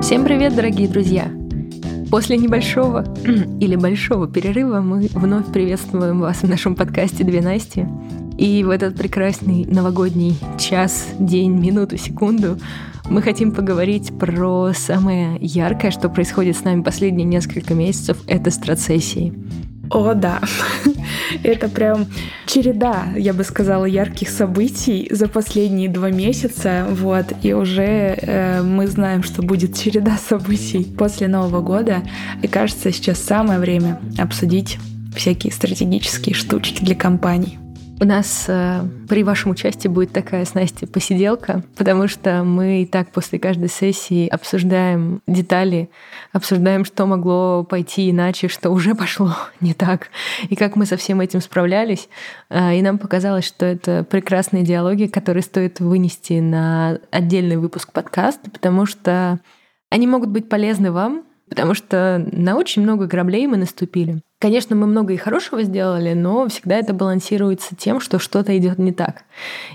Всем привет, дорогие друзья! После небольшого или большого перерыва мы вновь приветствуем вас в нашем подкасте «Две Насти». И в этот прекрасный новогодний час, день, минуту, секунду мы хотим поговорить про самое яркое, что происходит с нами последние несколько месяцев — это страцессии. О, да. Это прям череда, я бы сказала, ярких событий за последние два месяца. Вот. И уже э, мы знаем, что будет череда событий после Нового года. И кажется, сейчас самое время обсудить всякие стратегические штучки для компаний. У нас э, при вашем участии будет такая с Настей посиделка, потому что мы и так после каждой сессии обсуждаем детали, обсуждаем, что могло пойти иначе, что уже пошло не так, и как мы со всем этим справлялись. Э, и нам показалось, что это прекрасные диалоги, которые стоит вынести на отдельный выпуск подкаста, потому что они могут быть полезны вам, потому что на очень много граблей мы наступили. Конечно, мы много и хорошего сделали, но всегда это балансируется тем, что что-то идет не так.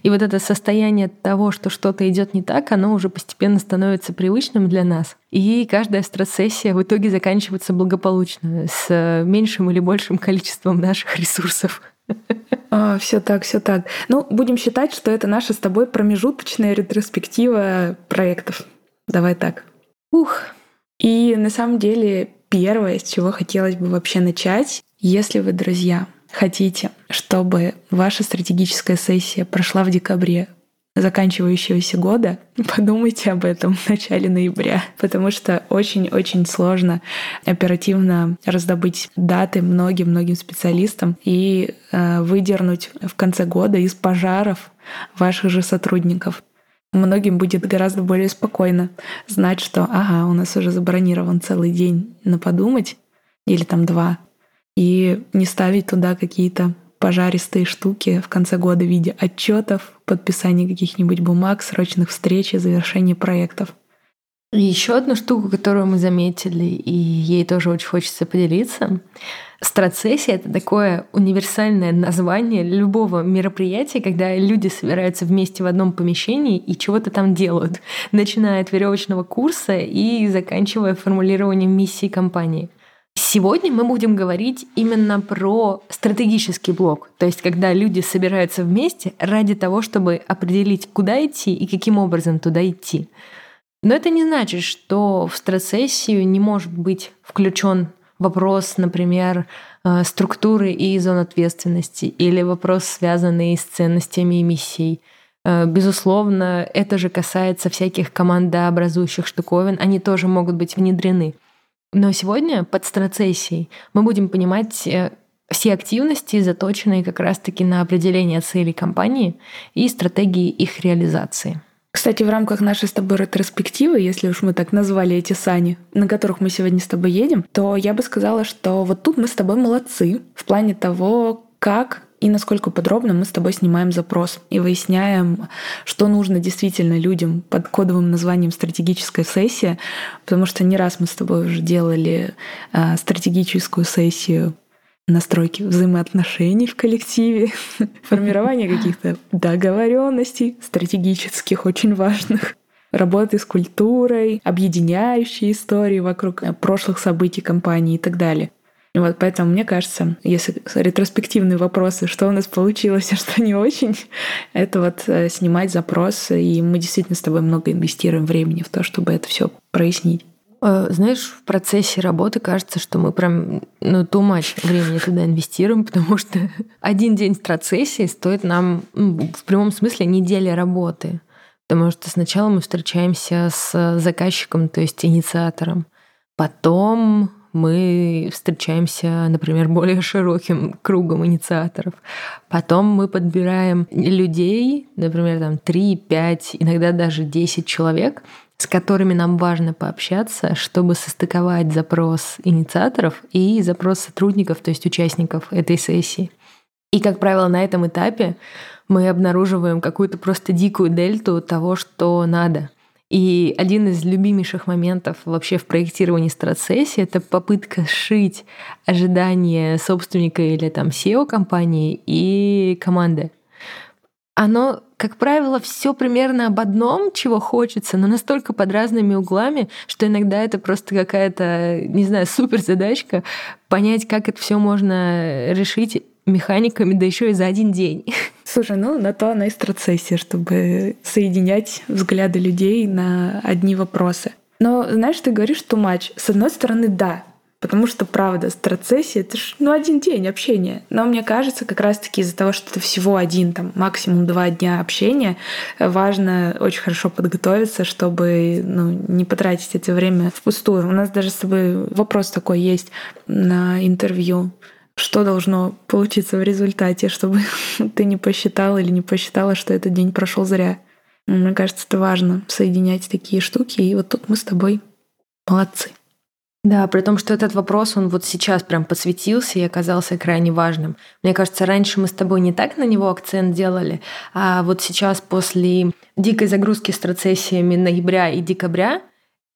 И вот это состояние того, что что-то идет не так, оно уже постепенно становится привычным для нас. И каждая стресс-сессия в итоге заканчивается благополучно, с меньшим или большим количеством наших ресурсов. А, все так, все так. Ну, будем считать, что это наша с тобой промежуточная ретроспектива проектов. Давай так. Ух. И на самом деле первое, с чего хотелось бы вообще начать, если вы, друзья, хотите, чтобы ваша стратегическая сессия прошла в декабре заканчивающегося года, подумайте об этом в начале ноября, потому что очень-очень сложно оперативно раздобыть даты многим-многим специалистам и э, выдернуть в конце года из пожаров ваших же сотрудников многим будет гораздо более спокойно знать, что ага, у нас уже забронирован целый день на подумать, или там два, и не ставить туда какие-то пожаристые штуки в конце года в виде отчетов, подписания каких-нибудь бумаг, срочных встреч и завершения проектов. Еще одну штуку, которую мы заметили, и ей тоже очень хочется поделиться. Страцессия — это такое универсальное название любого мероприятия, когда люди собираются вместе в одном помещении и чего-то там делают, начиная от веревочного курса и заканчивая формулированием миссии компании. Сегодня мы будем говорить именно про стратегический блок, то есть когда люди собираются вместе ради того, чтобы определить, куда идти и каким образом туда идти. Но это не значит, что в стрессессию не может быть включен вопрос, например, э, структуры и зон ответственности, или вопрос, связанный с ценностями и миссией. Э, безусловно, это же касается всяких командообразующих штуковин, они тоже могут быть внедрены. Но сегодня под страцессией мы будем понимать э, все активности, заточенные как раз-таки на определение целей компании и стратегии их реализации. Кстати, в рамках нашей с тобой ретроспективы, если уж мы так назвали эти сани, на которых мы сегодня с тобой едем, то я бы сказала, что вот тут мы с тобой молодцы в плане того, как и насколько подробно мы с тобой снимаем запрос и выясняем, что нужно действительно людям под кодовым названием стратегическая сессия, потому что не раз мы с тобой уже делали э, стратегическую сессию настройки взаимоотношений в коллективе, формирование каких-то договоренностей стратегических, очень важных, работы с культурой, объединяющие истории вокруг э, прошлых событий компании и так далее. Вот поэтому мне кажется, если ретроспективные вопросы, что у нас получилось, а что не очень, это вот э, снимать запросы, и мы действительно с тобой много инвестируем времени в то, чтобы это все прояснить. Э, знаешь, в процессе работы кажется, что мы прям ну, too much времени туда инвестируем, потому что один день в процессе стоит нам ну, в прямом смысле недели работы. Потому что сначала мы встречаемся с заказчиком, то есть инициатором. Потом мы встречаемся, например, более широким кругом инициаторов. Потом мы подбираем людей, например, там 3, 5, иногда даже 10 человек, с которыми нам важно пообщаться, чтобы состыковать запрос инициаторов и запрос сотрудников, то есть участников этой сессии. И, как правило, на этом этапе мы обнаруживаем какую-то просто дикую дельту того, что надо. И один из любимейших моментов вообще в проектировании стратсессии — это попытка сшить ожидания собственника или там SEO компании и команды. Оно как правило, все примерно об одном, чего хочется, но настолько под разными углами, что иногда это просто какая-то, не знаю, супер задачка понять, как это все можно решить механиками, да еще и за один день. Слушай, ну на то она и страцессия, чтобы соединять взгляды людей на одни вопросы. Но знаешь, ты говоришь, что матч. С одной стороны, да, Потому что, правда, страцессия — это ж ну, один день общения. Но мне кажется, как раз-таки из-за того, что это всего один, там, максимум два дня общения, важно очень хорошо подготовиться, чтобы ну, не потратить это время впустую. У нас даже с тобой вопрос такой есть на интервью. Что должно получиться в результате, чтобы ты не посчитал или не посчитала, что этот день прошел зря? Мне кажется, это важно соединять такие штуки. И вот тут мы с тобой молодцы. Да, при том, что этот вопрос, он вот сейчас прям подсветился и оказался крайне важным. Мне кажется, раньше мы с тобой не так на него акцент делали, а вот сейчас после дикой загрузки с процессиями ноября и декабря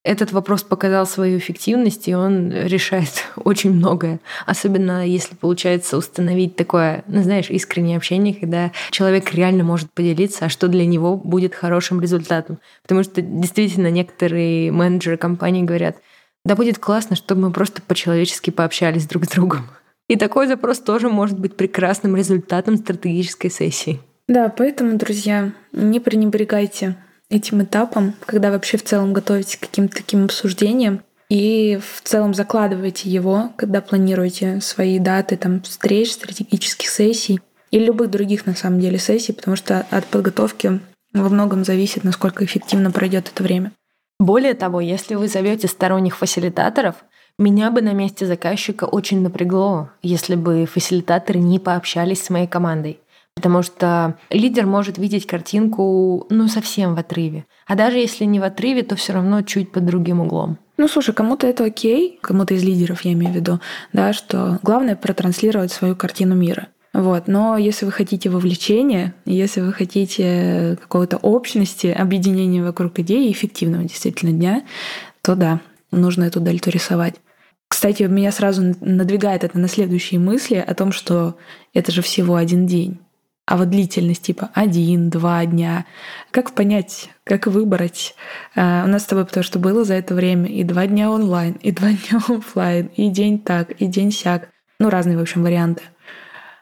этот вопрос показал свою эффективность, и он решает очень многое. Особенно если получается установить такое, ну, знаешь, искреннее общение, когда человек реально может поделиться, а что для него будет хорошим результатом. Потому что действительно некоторые менеджеры компании говорят — да будет классно, чтобы мы просто по-человечески пообщались друг с другом. И такой запрос тоже может быть прекрасным результатом стратегической сессии. Да, поэтому, друзья, не пренебрегайте этим этапом, когда вообще в целом готовитесь к каким-то таким обсуждениям, и в целом закладывайте его, когда планируете свои даты там, встреч, стратегических сессий и любых других на самом деле сессий, потому что от подготовки во многом зависит, насколько эффективно пройдет это время. Более того, если вы зовете сторонних фасилитаторов, меня бы на месте заказчика очень напрягло, если бы фасилитаторы не пообщались с моей командой. Потому что лидер может видеть картинку, ну, совсем в отрыве. А даже если не в отрыве, то все равно чуть под другим углом. Ну, слушай, кому-то это окей, кому-то из лидеров, я имею в виду, да, что главное протранслировать свою картину мира. Вот. Но если вы хотите вовлечения, если вы хотите какой-то общности, объединения вокруг идеи, эффективного действительно дня, то да, нужно эту дельту рисовать. Кстати, меня сразу надвигает это на следующие мысли о том, что это же всего один день. А вот длительность типа один, два дня. Как понять, как выбрать? А, у нас с тобой потому что было за это время и два дня онлайн, и два дня офлайн, и день так, и день сяк. Ну, разные, в общем, варианты.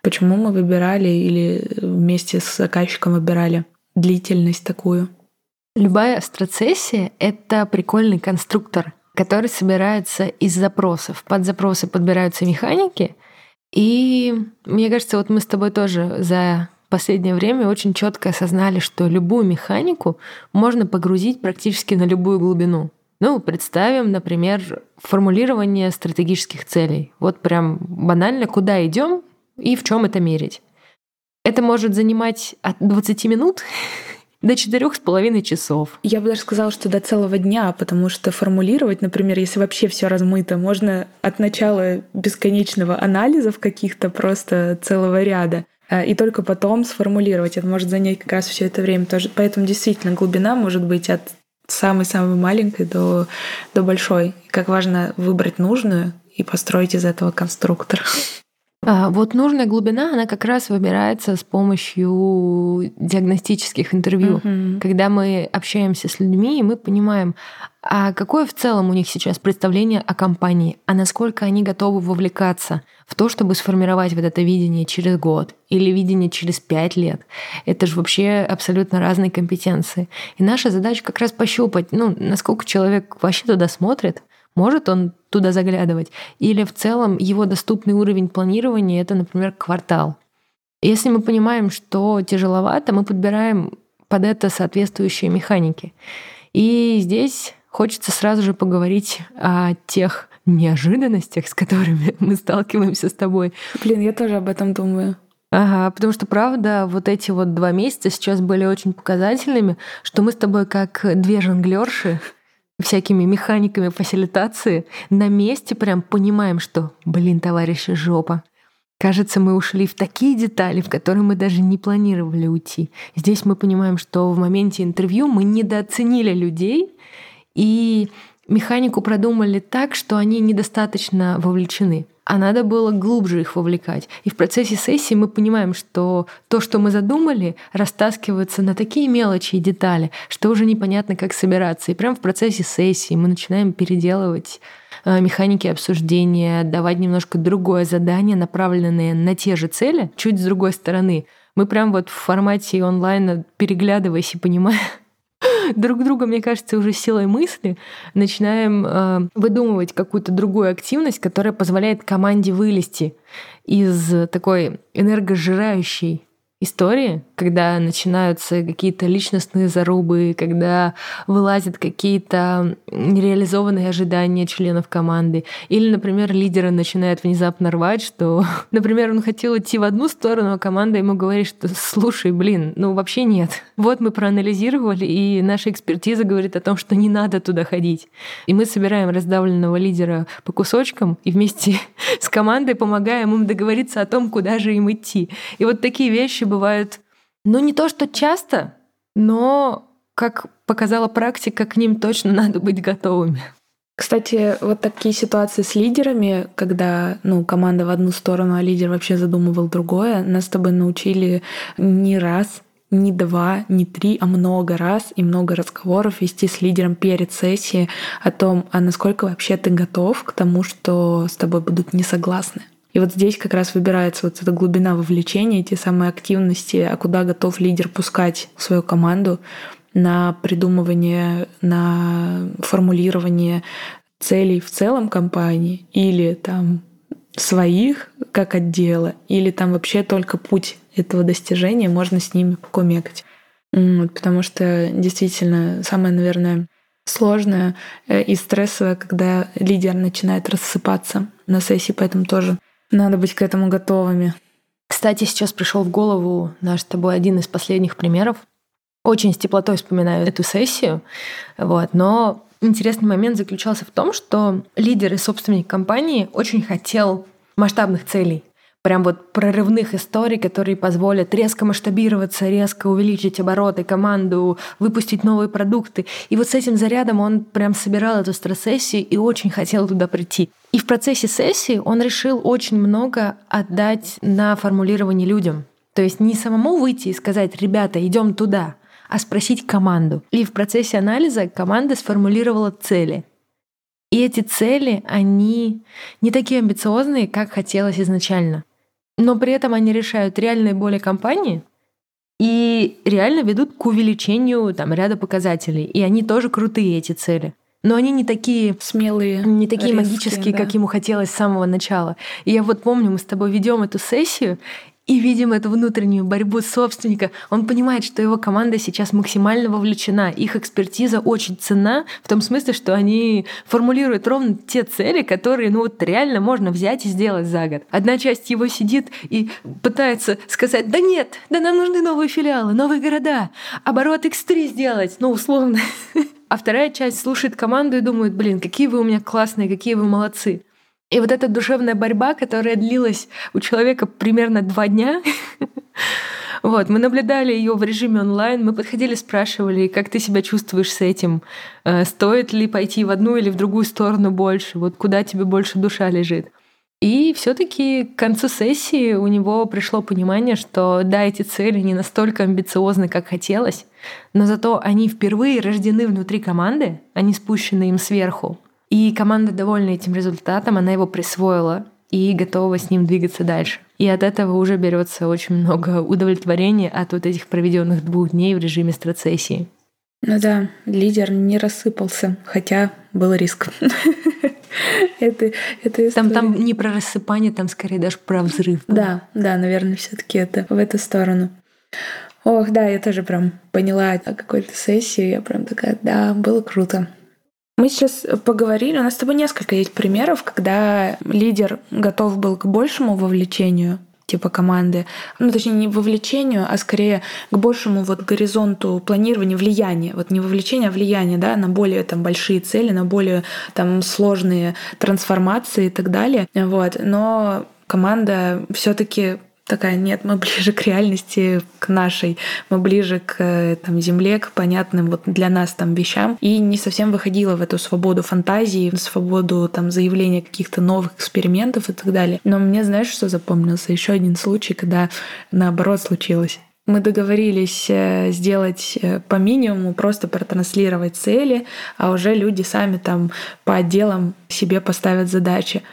Почему мы выбирали или вместе с заказчиком выбирали длительность такую? Любая астроцессия — это прикольный конструктор, который собирается из запросов. Под запросы подбираются механики, и мне кажется, вот мы с тобой тоже за последнее время очень четко осознали, что любую механику можно погрузить практически на любую глубину. Ну, представим, например, формулирование стратегических целей. Вот прям банально, куда идем, и в чем это мерить. Это может занимать от 20 минут до четырех с половиной часов. Я бы даже сказала, что до целого дня, потому что формулировать, например, если вообще все размыто, можно от начала бесконечного анализов каких-то просто целого ряда а, и только потом сформулировать. Это может занять как раз все это время тоже. Поэтому действительно глубина может быть от самой-самой маленькой до, до большой. Как важно выбрать нужную и построить из этого конструктор. А, вот нужная глубина, она как раз выбирается с помощью диагностических интервью. Угу. Когда мы общаемся с людьми, и мы понимаем, а какое в целом у них сейчас представление о компании, а насколько они готовы вовлекаться в то, чтобы сформировать вот это видение через год или видение через пять лет. Это же вообще абсолютно разные компетенции. И наша задача как раз пощупать, ну, насколько человек вообще туда смотрит, может он туда заглядывать? Или в целом его доступный уровень планирования — это, например, квартал. Если мы понимаем, что тяжеловато, мы подбираем под это соответствующие механики. И здесь хочется сразу же поговорить о тех неожиданностях, с которыми мы сталкиваемся с тобой. Блин, я тоже об этом думаю. Ага, потому что, правда, вот эти вот два месяца сейчас были очень показательными, что мы с тобой как две жонглерши всякими механиками фасилитации, на месте прям понимаем, что, блин, товарищи, жопа. Кажется, мы ушли в такие детали, в которые мы даже не планировали уйти. Здесь мы понимаем, что в моменте интервью мы недооценили людей и механику продумали так, что они недостаточно вовлечены. А надо было глубже их вовлекать. И в процессе сессии мы понимаем, что то, что мы задумали, растаскивается на такие мелочи и детали, что уже непонятно, как собираться. И прямо в процессе сессии мы начинаем переделывать э, механики обсуждения, давать немножко другое задание, направленное на те же цели, чуть с другой стороны. Мы прям вот в формате онлайна, переглядываясь и понимая, друг друга, мне кажется, уже силой мысли начинаем э, выдумывать какую-то другую активность, которая позволяет команде вылезти из такой энергосжирающей истории, когда начинаются какие-то личностные зарубы, когда вылазят какие-то нереализованные ожидания членов команды. Или, например, лидеры начинают внезапно рвать, что, например, он хотел идти в одну сторону, а команда ему говорит, что слушай, блин, ну вообще нет. Вот мы проанализировали, и наша экспертиза говорит о том, что не надо туда ходить. И мы собираем раздавленного лидера по кусочкам и вместе с командой помогаем им договориться о том, куда же им идти. И вот такие вещи бывают, ну не то что часто, но, как показала практика, к ним точно надо быть готовыми. Кстати, вот такие ситуации с лидерами, когда ну, команда в одну сторону, а лидер вообще задумывал другое, нас с тобой научили не раз, не два, не три, а много раз и много разговоров вести с лидером перед сессией о том, а насколько вообще ты готов к тому, что с тобой будут не согласны. И вот здесь как раз выбирается вот эта глубина вовлечения, те самые активности, а куда готов лидер пускать свою команду на придумывание, на формулирование целей в целом компании или там своих как отдела, или там вообще только путь этого достижения, можно с ними покумекать. Потому что действительно самое, наверное, сложное э, и стрессовое, когда лидер начинает рассыпаться на сессии, поэтому тоже надо быть к этому готовыми. Кстати, сейчас пришел в голову наш с тобой один из последних примеров. Очень с теплотой вспоминаю эту сессию, вот, но интересный момент заключался в том, что лидер и собственник компании очень хотел масштабных целей прям вот прорывных историй, которые позволят резко масштабироваться, резко увеличить обороты, команду, выпустить новые продукты. И вот с этим зарядом он прям собирал эту стресс-сессию и очень хотел туда прийти. И в процессе сессии он решил очень много отдать на формулирование людям. То есть не самому выйти и сказать, ребята, идем туда, а спросить команду. И в процессе анализа команда сформулировала цели. И эти цели, они не такие амбициозные, как хотелось изначально но при этом они решают реальные боли компании и реально ведут к увеличению там, ряда показателей. И они тоже крутые, эти цели. Но они не такие смелые, не такие резкие, магические, да. как ему хотелось с самого начала. И я вот помню, мы с тобой ведем эту сессию, и видим эту внутреннюю борьбу собственника. Он понимает, что его команда сейчас максимально вовлечена. Их экспертиза очень ценна в том смысле, что они формулируют ровно те цели, которые ну вот реально можно взять и сделать за год. Одна часть его сидит и пытается сказать, да нет, да нам нужны новые филиалы, новые города, оборот X3 сделать, ну условно. А вторая часть слушает команду и думает, блин, какие вы у меня классные, какие вы молодцы. И вот эта душевная борьба, которая длилась у человека примерно два дня, вот, мы наблюдали ее в режиме онлайн, мы подходили, спрашивали, как ты себя чувствуешь с этим, э, стоит ли пойти в одну или в другую сторону больше, вот куда тебе больше душа лежит. И все-таки к концу сессии у него пришло понимание, что да, эти цели не настолько амбициозны, как хотелось, но зато они впервые рождены внутри команды, они спущены им сверху. И команда довольна этим результатом, она его присвоила и готова с ним двигаться дальше. И от этого уже берется очень много удовлетворения от вот этих проведенных двух дней в режиме страцессии. Ну да, лидер не рассыпался, хотя был риск. это, это там, там не про рассыпание, там скорее даже про взрыв. Да, да, наверное, все-таки это в эту сторону. Ох, да, я тоже прям поняла о какой-то сессии, я прям такая, да, было круто. Мы сейчас поговорили, у нас с тобой несколько есть примеров, когда лидер готов был к большему вовлечению типа команды, ну точнее не вовлечению, а скорее к большему вот горизонту планирования, влияния, вот не вовлечение, а влияние, да, на более там большие цели, на более там сложные трансформации и так далее, вот, но команда все-таки такая, нет, мы ближе к реальности, к нашей, мы ближе к там, земле, к понятным вот для нас там вещам. И не совсем выходила в эту свободу фантазии, в свободу там заявления каких-то новых экспериментов и так далее. Но мне, знаешь, что запомнился? Еще один случай, когда наоборот случилось. Мы договорились э, сделать э, по минимуму, просто протранслировать цели, а уже люди сами там по отделам себе поставят задачи.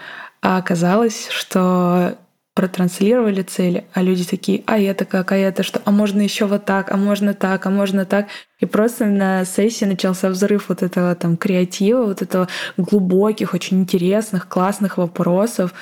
А оказалось, что протранслировали цели, а люди такие, а это как, а это что, а можно еще вот так, а можно так, а можно так. И просто на сессии начался взрыв вот этого там креатива, вот этого глубоких, очень интересных, классных вопросов,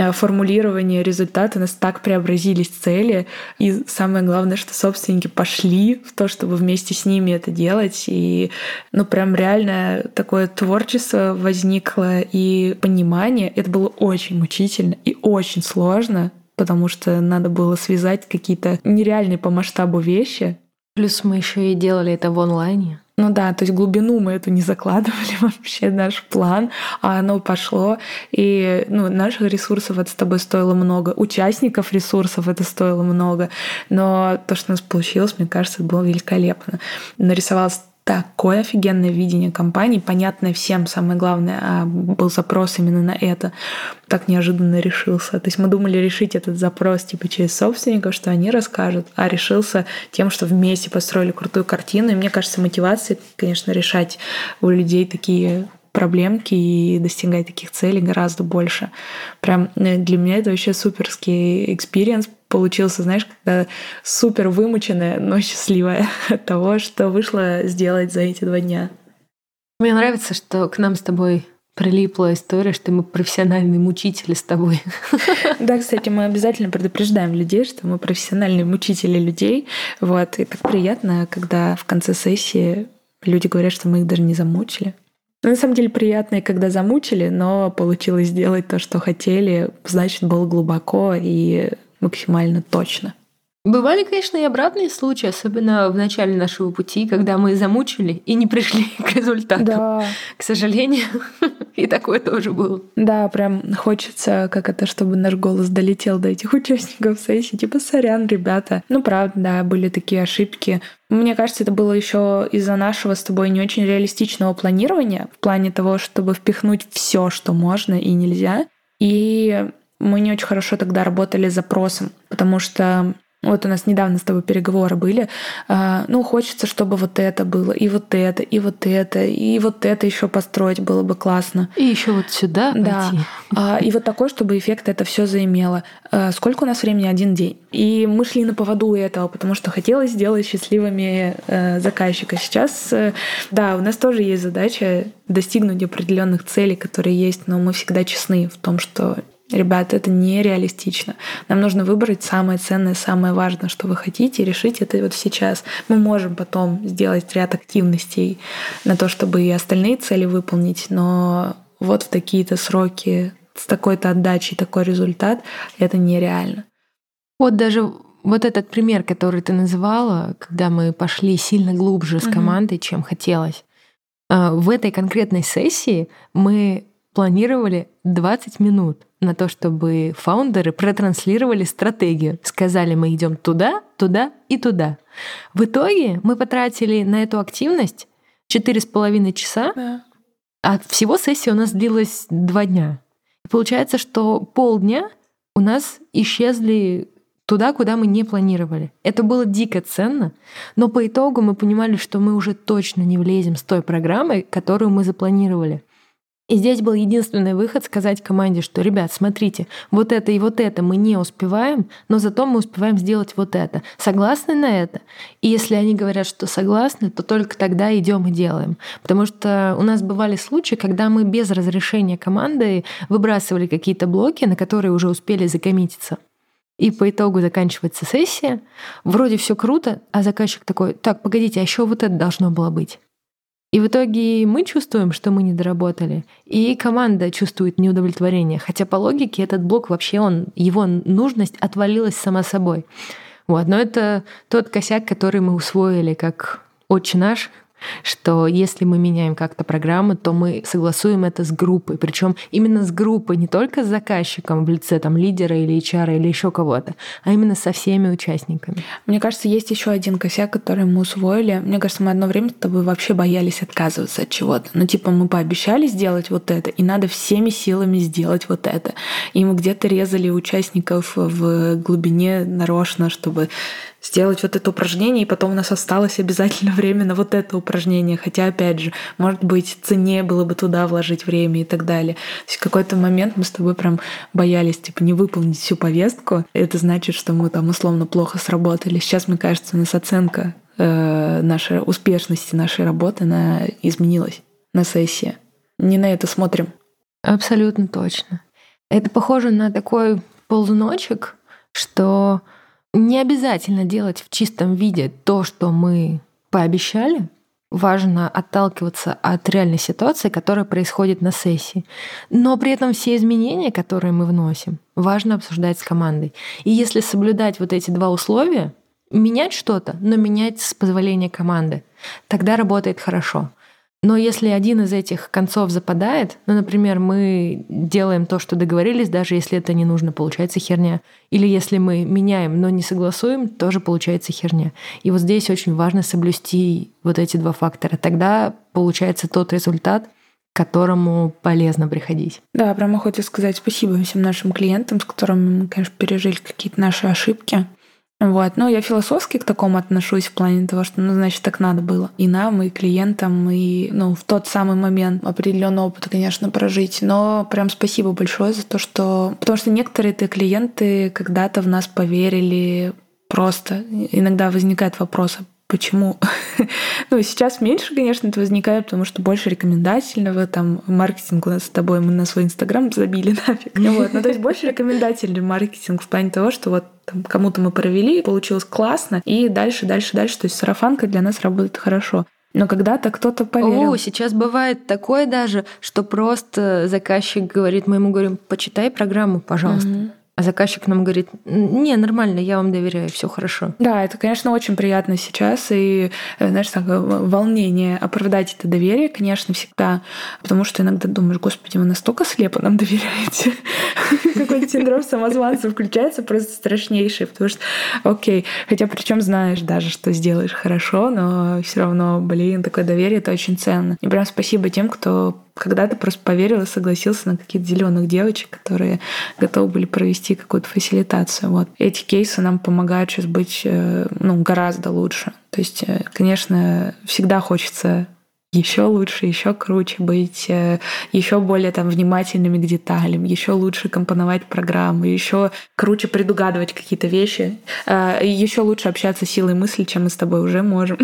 Э, формулирования результата у нас так преобразились цели. И самое главное, что собственники пошли в то, чтобы вместе с ними это делать. И ну прям реально такое творчество возникло и понимание. Это было очень мучительно и очень сложно, потому что надо было связать какие-то нереальные по масштабу вещи. Плюс мы еще и делали это в онлайне. Ну да, то есть глубину мы эту не закладывали вообще наш план, а оно пошло. И ну, наших ресурсов это с тобой стоило много, участников ресурсов это стоило много. Но то, что у нас получилось, мне кажется, было великолепно. Нарисовалось такое офигенное видение компании, понятное всем, самое главное, а был запрос именно на это, так неожиданно решился. То есть мы думали решить этот запрос типа через собственников, что они расскажут, а решился тем, что вместе построили крутую картину. И мне кажется, мотивация, конечно, решать у людей такие проблемки и достигать таких целей гораздо больше. Прям э, для меня это вообще суперский experience получился, знаешь, когда супер вымученная, но счастливая от того, что вышло сделать за эти два дня. Мне нравится, что к нам с тобой прилипла история, что мы профессиональные мучители с тобой. Да, кстати, мы обязательно предупреждаем людей, что мы профессиональные мучители людей. Вот. И так приятно, когда в конце сессии люди говорят, что мы их даже не замучили. Ну, на самом деле приятно, когда замучили, но получилось сделать то, что хотели, значит, было глубоко и максимально точно. Бывали, конечно, и обратные случаи, особенно в начале нашего пути, когда мы замучили и не пришли к результату. Да. К сожалению, и такое тоже было. Да, прям хочется, как это, чтобы наш голос долетел до этих участников сессии. Типа, сорян, ребята. Ну, правда, да, были такие ошибки. Мне кажется, это было еще из-за нашего с тобой не очень реалистичного планирования в плане того, чтобы впихнуть все, что можно и нельзя. И мы не очень хорошо тогда работали с запросом, потому что вот у нас недавно с тобой переговоры были. А, ну, хочется, чтобы вот это было, и вот это, и вот это, и вот это еще построить было бы классно. И еще вот сюда. Да. Пойти. А, и вот такой, чтобы эффект это все заимело. А, сколько у нас времени? Один день. И мы шли на поводу этого, потому что хотелось сделать счастливыми э, заказчика. Сейчас, э, да, у нас тоже есть задача достигнуть определенных целей, которые есть, но мы всегда честны в том, что Ребята, это нереалистично. Нам нужно выбрать самое ценное, самое важное, что вы хотите, и решить это вот сейчас. Мы можем потом сделать ряд активностей на то, чтобы и остальные цели выполнить, но вот в такие-то сроки с такой-то отдачей такой результат, это нереально. Вот даже вот этот пример, который ты называла, когда мы пошли сильно глубже с командой, угу. чем хотелось. А, в этой конкретной сессии мы планировали 20 минут на то, чтобы фаундеры протранслировали стратегию. Сказали, мы идем туда, туда и туда. В итоге мы потратили на эту активность четыре с половиной часа, да. а всего сессия у нас длилась два дня. И получается, что полдня у нас исчезли туда, куда мы не планировали. Это было дико ценно, но по итогу мы понимали, что мы уже точно не влезем с той программой, которую мы запланировали. И здесь был единственный выход сказать команде, что, ребят, смотрите, вот это и вот это мы не успеваем, но зато мы успеваем сделать вот это. Согласны на это? И если они говорят, что согласны, то только тогда идем и делаем. Потому что у нас бывали случаи, когда мы без разрешения команды выбрасывали какие-то блоки, на которые уже успели закоммититься. И по итогу заканчивается сессия, вроде все круто, а заказчик такой, так, погодите, а еще вот это должно было быть. И в итоге мы чувствуем, что мы не доработали, и команда чувствует неудовлетворение. Хотя по логике этот блок вообще, он, его нужность отвалилась сама собой. Вот. Но это тот косяк, который мы усвоили как отче наш, что если мы меняем как-то программу, то мы согласуем это с группой, причем именно с группой, не только с заказчиком в лице там лидера или HR или еще кого-то, а именно со всеми участниками. Мне кажется, есть еще один косяк, который мы усвоили. Мне кажется, мы одно время с тобой вообще боялись отказываться от чего-то. Ну, типа, мы пообещали сделать вот это, и надо всеми силами сделать вот это. И мы где-то резали участников в глубине нарочно, чтобы сделать вот это упражнение, и потом у нас осталось обязательно время на вот это упражнение. Хотя, опять же, может быть, цене было бы туда вложить время и так далее. То есть в какой-то момент мы с тобой прям боялись, типа, не выполнить всю повестку. Это значит, что мы там условно плохо сработали. Сейчас, мне кажется, у нас оценка э, нашей успешности нашей работы, она изменилась на сессии. Не на это смотрим. Абсолютно точно. Это похоже на такой ползуночек, что не обязательно делать в чистом виде то, что мы пообещали. Важно отталкиваться от реальной ситуации, которая происходит на сессии. Но при этом все изменения, которые мы вносим, важно обсуждать с командой. И если соблюдать вот эти два условия, менять что-то, но менять с позволения команды, тогда работает хорошо. Но если один из этих концов западает, ну, например, мы делаем то, что договорились, даже если это не нужно, получается херня. Или если мы меняем, но не согласуем, тоже получается херня. И вот здесь очень важно соблюсти вот эти два фактора. Тогда получается тот результат, к которому полезно приходить. Да, прямо хочется сказать спасибо всем нашим клиентам, с которыми мы, конечно, пережили какие-то наши ошибки. Вот. Но я философски к такому отношусь в плане того, что, ну, значит, так надо было. И нам, и клиентам, и, ну, в тот самый момент определенный опыт, конечно, прожить. Но прям спасибо большое за то, что... Потому что некоторые ты клиенты когда-то в нас поверили просто. Иногда возникает вопрос, а Почему? ну, сейчас меньше, конечно, это возникает, потому что больше рекомендательного, там, маркетинг у нас с тобой, мы на свой Инстаграм забили нафиг. вот. Ну, то есть больше рекомендательный маркетинг в плане того, что вот там, кому-то мы провели, получилось классно, и дальше, дальше, дальше. То есть сарафанка для нас работает хорошо. Но когда-то кто-то поверил. О, сейчас бывает такое даже, что просто заказчик говорит, мы ему говорим, почитай программу, пожалуйста. Mm-hmm. А заказчик нам говорит, не, нормально, я вам доверяю, все хорошо. Да, это, конечно, очень приятно сейчас. И, э, знаешь, такое волнение оправдать это доверие, конечно, всегда. Потому что иногда думаешь, господи, вы настолько слепо нам доверяете. Какой-то синдром самозванца включается просто страшнейший. Потому что, окей, хотя причем знаешь даже, что сделаешь хорошо, но все равно, блин, такое доверие, это очень ценно. И прям спасибо тем, кто когда-то просто поверил и согласился на каких-то зеленых девочек, которые готовы были провести какую-то фасилитацию. Вот. Эти кейсы нам помогают сейчас быть э, ну, гораздо лучше. То есть, э, конечно, всегда хочется еще лучше, еще круче быть, э, еще более там внимательными к деталям, еще лучше компоновать программы, еще круче предугадывать какие-то вещи, э, еще лучше общаться силой мысли, чем мы с тобой уже можем.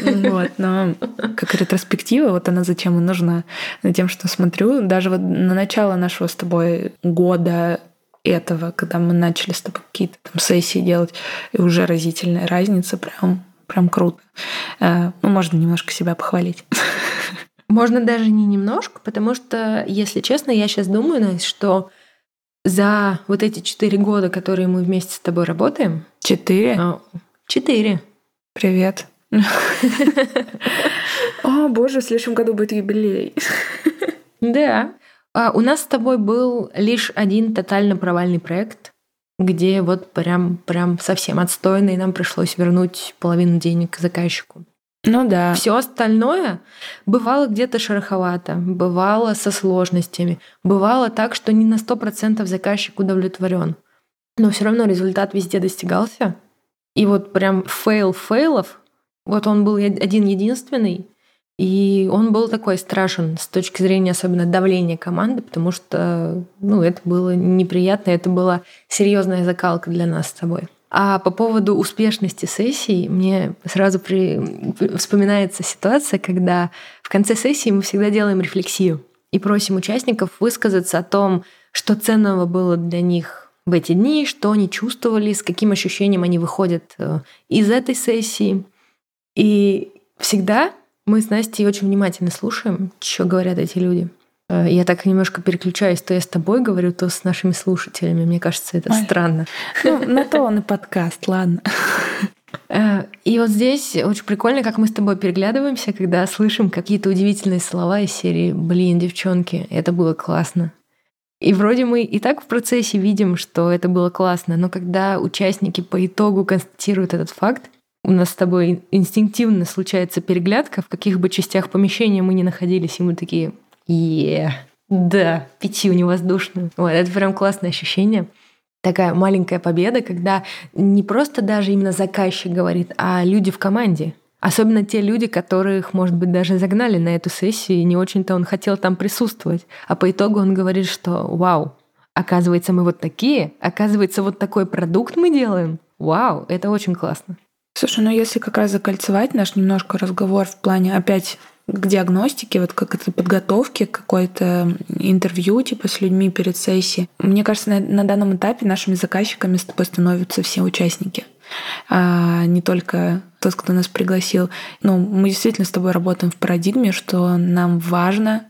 Вот, но как ретроспектива, вот она зачем и нужна, на тем, что смотрю, даже вот на начало нашего с тобой года этого, когда мы начали с тобой какие-то там сессии делать, и уже разительная разница прям прям круто. Э, ну, можно немножко себя похвалить. Можно даже не немножко, потому что, если честно, я сейчас думаю, Настя, что за вот эти четыре года, которые мы вместе с тобой работаем... Четыре? А, четыре. Привет. О, боже, в следующем году будет юбилей. Да. А у нас с тобой был лишь один тотально провальный проект, где вот прям, прям совсем отстойно, и нам пришлось вернуть половину денег заказчику. Ну да. Все остальное бывало где-то шероховато, бывало со сложностями, бывало так, что не на сто процентов заказчик удовлетворен. Но все равно результат везде достигался. И вот прям фейл фейлов, вот он был один единственный, и он был такой страшен с точки зрения особенно давления команды, потому что ну, это было неприятно, это была серьезная закалка для нас с тобой. А по поводу успешности сессии, мне сразу при... вспоминается ситуация, когда в конце сессии мы всегда делаем рефлексию и просим участников высказаться о том, что ценного было для них в эти дни, что они чувствовали, с каким ощущением они выходят э, из этой сессии. И всегда мы с Настей очень внимательно слушаем, что говорят эти люди. Э, я так немножко переключаюсь, то я с тобой говорю, то с нашими слушателями. Мне кажется, это Ой. странно. Ну, на то он и подкаст, ладно. Э, и вот здесь очень прикольно, как мы с тобой переглядываемся, когда слышим какие-то удивительные слова из серии «Блин, девчонки, это было классно». И вроде мы и так в процессе видим, что это было классно, но когда участники по итогу констатируют этот факт, у нас с тобой инстинктивно случается переглядка, в каких бы частях помещения мы ни находились, и мы такие «Е, да, пятью невоздушную». Вот, это прям классное ощущение. Такая маленькая победа, когда не просто даже именно заказчик говорит, а люди в команде. Особенно те люди, которых, может быть, даже загнали на эту сессию, и не очень-то он хотел там присутствовать. А по итогу он говорит, что «Вау, оказывается, мы вот такие, оказывается, вот такой продукт мы делаем. Вау, это очень классно». Слушай, ну если как раз закольцевать наш немножко разговор в плане опять к диагностике, вот как это подготовки какое-то интервью типа с людьми перед сессией. Мне кажется, на, на данном этапе нашими заказчиками с тобой становятся все участники, а не только тот, кто нас пригласил. Ну, мы действительно с тобой работаем в парадигме, что нам важно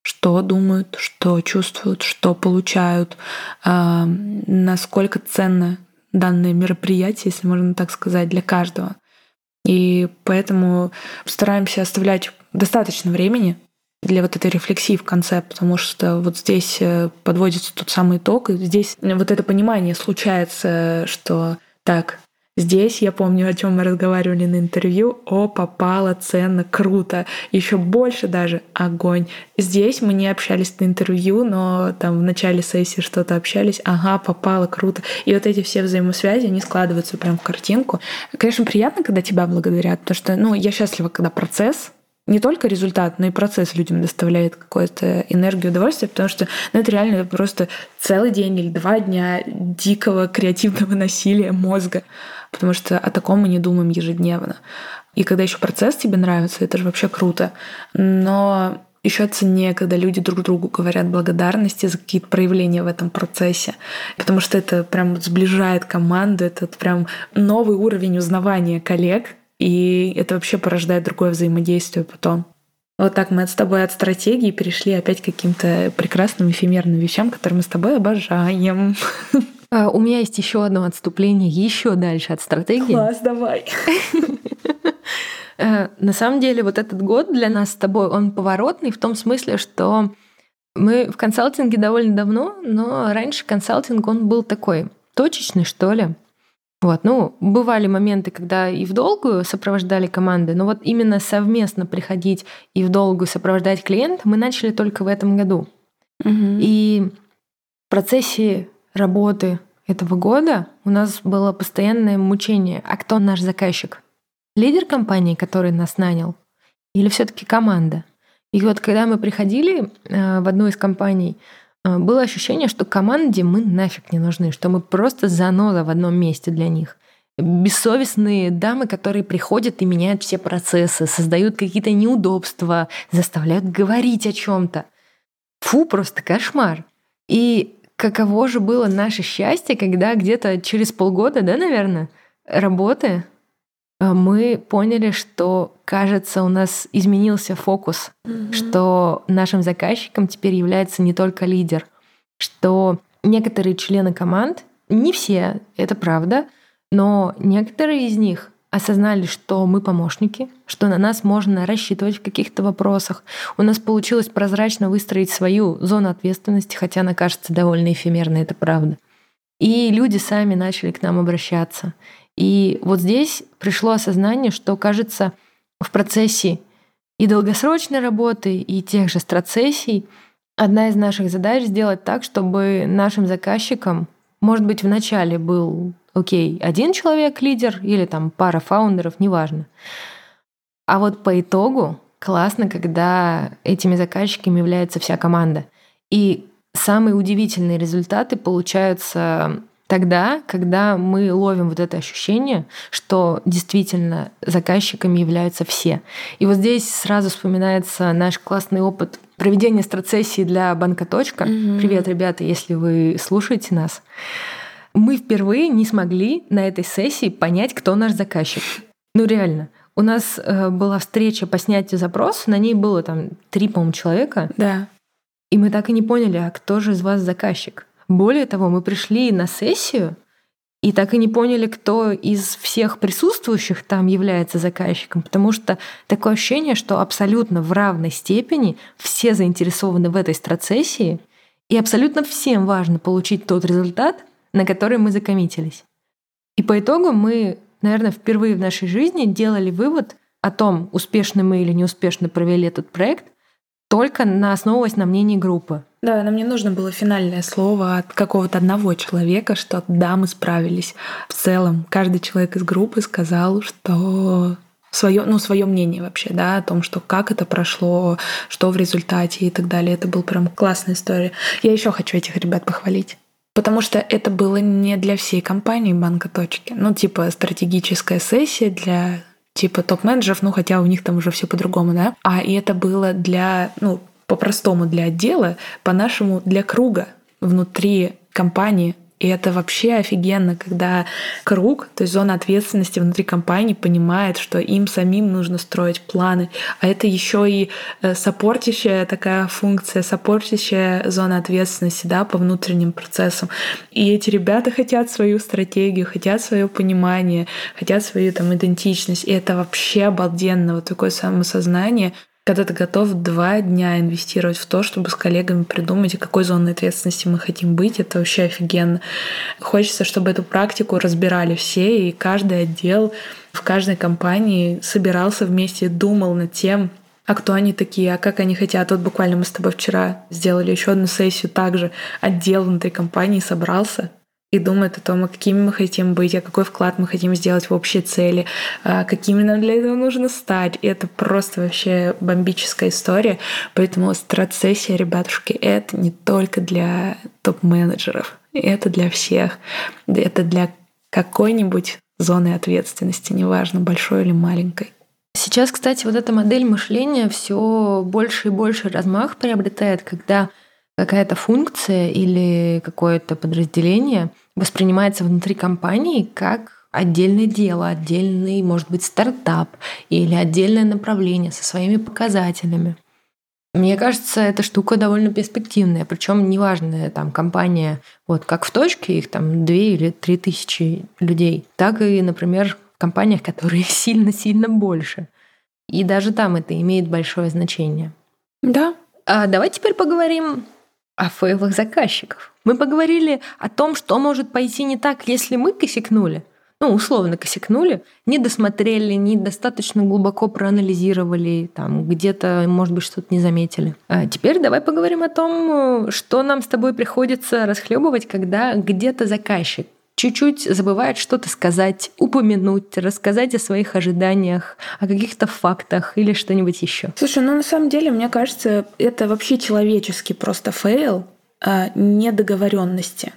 что думают, что чувствуют, что получают, а, насколько ценно данное мероприятие, если можно так сказать, для каждого. И поэтому стараемся оставлять достаточно времени для вот этой рефлексии в конце, потому что вот здесь э, подводится тот самый итог, и здесь вот это понимание случается, что так, Здесь я помню, о чем мы разговаривали на интервью. О, попало, ценно, круто. Еще больше даже огонь. Здесь мы не общались на интервью, но там в начале сессии что-то общались. Ага, попало, круто. И вот эти все взаимосвязи, они складываются прям в картинку. Конечно, приятно, когда тебя благодарят, потому что, ну, я счастлива, когда процесс не только результат, но и процесс людям доставляет какую-то энергию, удовольствие, потому что ну, это реально просто целый день или два дня дикого креативного насилия мозга, потому что о таком мы не думаем ежедневно. И когда еще процесс тебе нравится, это же вообще круто. Но еще ценнее, когда люди друг другу говорят благодарности за какие-то проявления в этом процессе, потому что это прям сближает команду, это прям новый уровень узнавания коллег, и это вообще порождает другое взаимодействие потом. Вот так мы с тобой от стратегии перешли опять к каким-то прекрасным эфемерным вещам, которые мы с тобой обожаем. А, у меня есть еще одно отступление, еще дальше от стратегии. Класс, давай. Э, на самом деле, вот этот год для нас с тобой, он поворотный в том смысле, что мы в консалтинге довольно давно, но раньше консалтинг, он был такой точечный, что ли. Вот, ну, бывали моменты, когда и в долгую сопровождали команды, но вот именно совместно приходить и в долгую сопровождать клиента мы начали только в этом году. Угу. И в процессе работы этого года у нас было постоянное мучение. А кто наш заказчик? Лидер компании, который нас нанял? Или все таки команда? И вот когда мы приходили э, в одну из компаний, Э, было ощущение, что команде мы нафиг не нужны, что мы просто заноза в одном месте для них. Бессовестные дамы, которые приходят и меняют все процессы, создают какие-то неудобства, заставляют говорить о чем-то. Фу, просто кошмар. И каково же было наше счастье, когда где-то через полгода, да, наверное, работы Э, мы поняли, что, кажется, у нас изменился фокус, mm-hmm. что нашим заказчиком теперь является не только лидер, что некоторые члены команд, не все, это правда, но некоторые из них осознали, что мы помощники, что на нас можно рассчитывать в каких-то вопросах. У нас получилось прозрачно выстроить свою зону ответственности, хотя она кажется довольно эфемерной, это правда. И люди сами начали к нам обращаться. И вот здесь пришло осознание, что, кажется, в процессе и долгосрочной работы, и тех же страцессий одна из наших задач сделать так, чтобы нашим заказчикам, может быть, вначале был, окей, один человек лидер или там пара фаундеров, неважно. А вот по итогу классно, когда этими заказчиками является вся команда. И самые удивительные результаты получаются тогда, когда мы ловим вот это ощущение, что действительно заказчиками являются все. И вот здесь сразу вспоминается наш классный опыт проведения страцессии для банка «Точка». Привет, ребята, если вы слушаете нас. Мы впервые не смогли на этой сессии понять, кто наш заказчик. Ну реально. У нас э, была встреча по снятию запроса, на ней было там три, по-моему, человека. Да. И мы так и не поняли, а кто же из вас заказчик. Более того, мы пришли на сессию, и так и не поняли, кто из всех присутствующих там является заказчиком, потому что такое ощущение, что абсолютно в равной степени все заинтересованы в этой страцессии, и абсолютно всем важно получить тот результат, на который мы закоммитились. И по итогу мы, наверное, впервые в нашей жизни делали вывод о том, успешно мы или неуспешно провели этот проект, только на основываясь на мнении группы. Да, нам не нужно было финальное слово от какого-то одного человека, что да, мы справились. В целом, каждый человек из группы сказал, что свое, ну, свое мнение вообще, да, о том, что как это прошло, что в результате и так далее. Это был прям классная история. Я еще хочу этих ребят похвалить. Потому что это было не для всей компании банка точки. Ну, типа стратегическая сессия для типа топ-менеджеров, ну хотя у них там уже все по-другому, да. А и это было для, ну, по-простому для отдела, по-нашему для круга внутри компании. И это вообще офигенно, когда круг, то есть зона ответственности внутри компании понимает, что им самим нужно строить планы. А это еще и э, сопортящая такая функция, сопортящая зона ответственности да, по внутренним процессам. И эти ребята хотят свою стратегию, хотят свое понимание, хотят свою там идентичность. И это вообще обалденно, вот такое самосознание, когда ты готов два дня инвестировать в то, чтобы с коллегами придумать, какой зоной ответственности мы хотим быть, это вообще офигенно. Хочется, чтобы эту практику разбирали все, и каждый отдел в каждой компании собирался вместе, думал над тем, а кто они такие, а как они хотят. Вот буквально мы с тобой вчера сделали еще одну сессию, также отдел внутри компании собрался, и думает о том, какими мы хотим быть, а какой вклад мы хотим сделать в общие цели, а какими нам для этого нужно стать. И это просто вообще бомбическая история. Поэтому страцессия, ребятушки, это не только для топ-менеджеров, это для всех. Это для какой-нибудь зоны ответственности, неважно, большой или маленькой. Сейчас, кстати, вот эта модель мышления все больше и больше размах приобретает, когда какая-то функция или какое-то подразделение воспринимается внутри компании как отдельное дело, отдельный, может быть, стартап или отдельное направление со своими показателями. Мне кажется, эта штука довольно перспективная, причем неважно, там компания, вот как в точке, их там две или три тысячи людей, так и, например, в компаниях, которые сильно-сильно больше. И даже там это имеет большое значение. Да. А давай теперь поговорим о фейлах заказчиков. Мы поговорили о том, что может пойти не так, если мы косякнули. Ну, условно косякнули, не досмотрели, недостаточно глубоко проанализировали, там где-то, может быть, что-то не заметили. А теперь давай поговорим о том, что нам с тобой приходится расхлебывать, когда где-то заказчик чуть-чуть забывает что-то сказать, упомянуть, рассказать о своих ожиданиях, о каких-то фактах или что-нибудь еще. Слушай, ну на самом деле, мне кажется, это вообще человеческий просто фейл а, недоговоренности.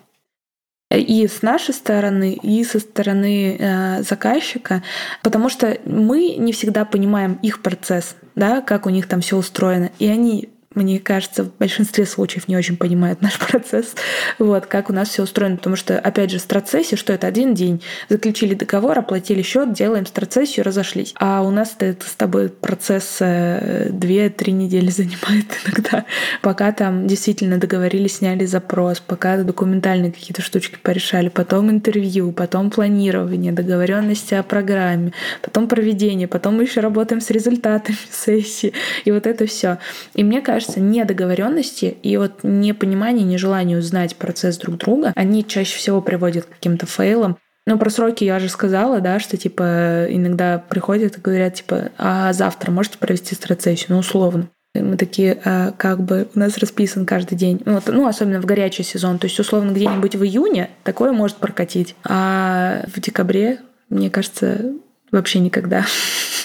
И с нашей стороны, и со стороны э, заказчика, потому что мы не всегда понимаем их процесс, да, как у них там все устроено, и они мне кажется, в большинстве случаев не очень понимают наш процесс, вот, как у нас все устроено. Потому что, опять же, страцессия, что это один день. Заключили договор, оплатили счет, делаем страцессию, разошлись. А у нас это с тобой процесс э, две-три недели занимает иногда, пока там действительно договорились, сняли запрос, пока документальные какие-то штучки порешали, потом интервью, потом планирование, договоренности о программе, потом проведение, потом мы еще работаем с результатами сессии. И вот это все. И мне кажется, кажется, недоговоренности и вот непонимание, нежелание узнать процесс друг друга, они чаще всего приводят к каким-то фейлам. Ну, про сроки я же сказала, да, что, типа, иногда приходят и говорят, типа, а завтра можете провести страцессию, ну, условно. Мы такие, а, как бы, у нас расписан каждый день. Ну, вот, ну, особенно в горячий сезон. То есть, условно, где-нибудь в июне такое может прокатить. А в декабре, мне кажется, вообще никогда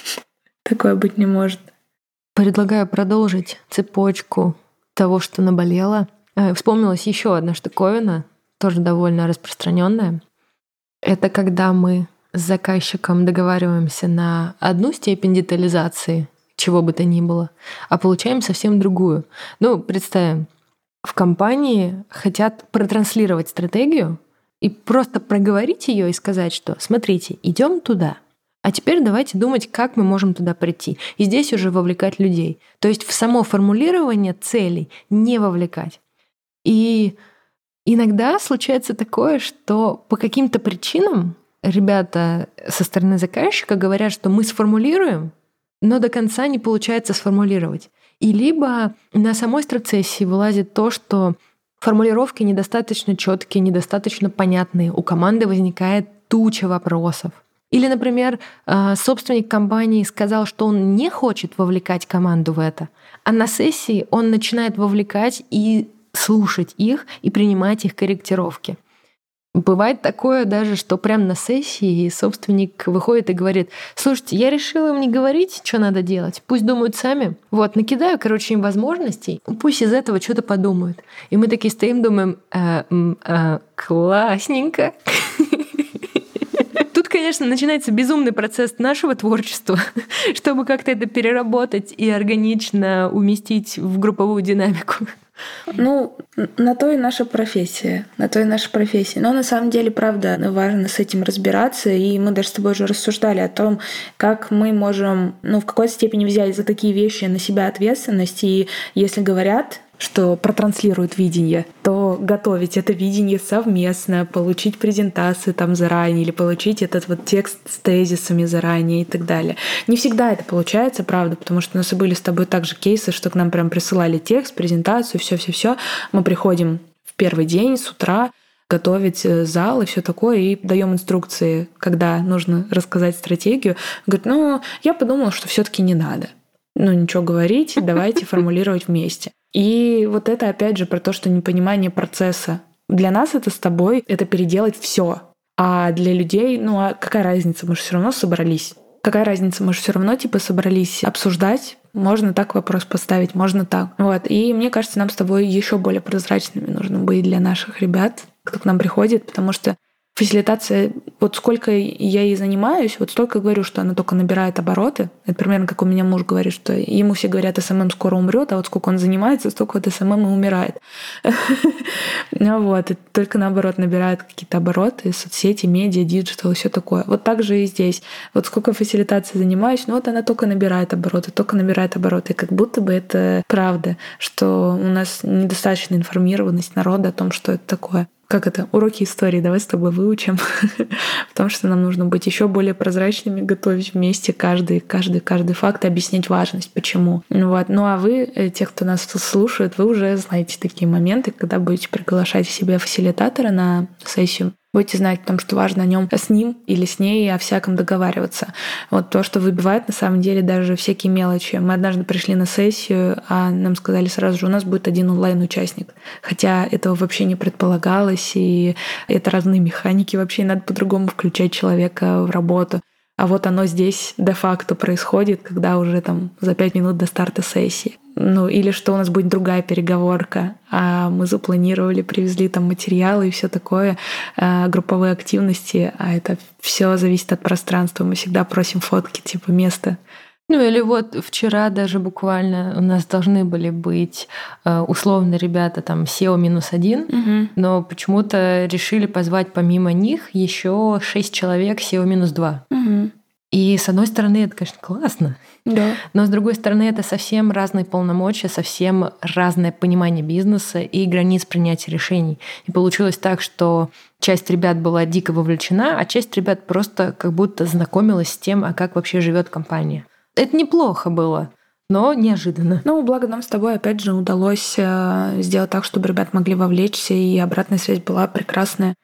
такое быть не может. Предлагаю продолжить цепочку того, что наболело. Э, вспомнилась еще одна штуковина, тоже довольно распространенная. Это когда мы с заказчиком договариваемся на одну степень детализации, чего бы то ни было, а получаем совсем другую. Ну, представим, в компании хотят протранслировать стратегию и просто проговорить ее и сказать, что смотрите, идем туда, а теперь давайте думать, как мы можем туда прийти. И здесь уже вовлекать людей. То есть в само формулирование целей не вовлекать. И Иногда случается такое, что по каким-то причинам ребята со стороны заказчика говорят, что мы сформулируем, но до конца не получается сформулировать. И либо на самой страцессии вылазит то, что формулировки недостаточно четкие, недостаточно понятные, у команды возникает туча вопросов. Или, например, э, собственник компании сказал, что он не хочет вовлекать команду в это, а на сессии он начинает вовлекать и слушать их и принимать их корректировки. Бывает такое даже, что прямо на сессии собственник выходит и говорит, слушайте, я решила им не говорить, что надо делать, пусть думают сами. Вот, накидаю, короче, им возможностей, пусть из этого что-то подумают. И мы такие стоим, думаем, э, э, классненько. Конечно, начинается безумный процесс нашего творчества, чтобы как-то это переработать и органично уместить в групповую динамику. Ну, на то и наша профессия. На то и наша профессия. Но на самом деле, правда, важно с этим разбираться. И мы даже с тобой уже рассуждали о том, как мы можем, ну, в какой степени взять за такие вещи на себя ответственность. И если говорят, что протранслирует видение, то готовить это видение совместно, получить презентацию там заранее или получить этот вот текст с тезисами заранее и так далее. Не всегда это получается, правда, потому что у нас и были с тобой также кейсы, что к нам прям присылали текст, презентацию, все, все, все. Мы приходим в первый день с утра, готовить э, зал и все такое, и даем инструкции, когда нужно рассказать стратегию. Говорит, ну, я подумала, что все-таки не надо. Ну, ничего говорить, давайте формулировать вместе. И вот это опять же про то, что непонимание процесса. Для нас это с тобой это переделать все. А для людей, ну а какая разница, мы же все равно собрались. Какая разница, мы же все равно типа собрались обсуждать, можно так вопрос поставить, можно так. Вот. И мне кажется, нам с тобой еще более прозрачными нужно быть для наших ребят, кто к нам приходит, потому что фасилитация, вот сколько я ей занимаюсь, вот столько говорю, что она только набирает обороты. Это примерно как у меня муж говорит, что ему все говорят, СММ скоро умрет, а вот сколько он занимается, столько вот СММ и умирает. Вот, только наоборот набирает какие-то обороты, соцсети, медиа, digital и все такое. Вот так же и здесь. Вот сколько фасилитации занимаюсь, ну вот она только набирает обороты, только набирает обороты. Как будто бы это правда, что у нас недостаточная информированность народа о том, что это такое как это, уроки истории, давай с тобой выучим, потому что нам нужно быть еще более прозрачными, готовить вместе каждый, каждый, каждый факт и объяснить важность, почему. Вот. Ну а вы, э, те, кто нас слушает, вы уже знаете такие моменты, когда будете приглашать себе фасилитатора на сессию, будете знать о том, что важно о нем с ним или с ней о всяком договариваться. Вот то, что выбивает на самом деле даже всякие мелочи. Мы однажды пришли на сессию, а нам сказали сразу же, у нас будет один онлайн-участник. Хотя этого вообще не предполагалось, и это разные механики, вообще надо по-другому включать человека в работу. А вот оно здесь де-факто происходит, когда уже там за пять минут до старта сессии. Ну, или что у нас будет другая переговорка, а мы запланировали, привезли там материалы и все такое, э, групповые активности, а это все зависит от пространства. Мы всегда просим фотки, типа места. Ну или вот вчера даже буквально у нас должны были быть э, условно ребята там SEO минус один, угу. но почему-то решили позвать помимо них еще шесть человек SEO минус два. Угу. И с одной стороны, это, конечно, классно. Да. Но с другой стороны, это совсем разные полномочия, совсем разное понимание бизнеса и границ принятия решений. И получилось так, что часть ребят была дико вовлечена, а часть ребят просто как будто знакомилась с тем, а как вообще живет компания. Это неплохо было но неожиданно. Ну, благо нам с тобой, опять же, удалось э, сделать так, чтобы ребят могли вовлечься, и обратная связь была прекрасная.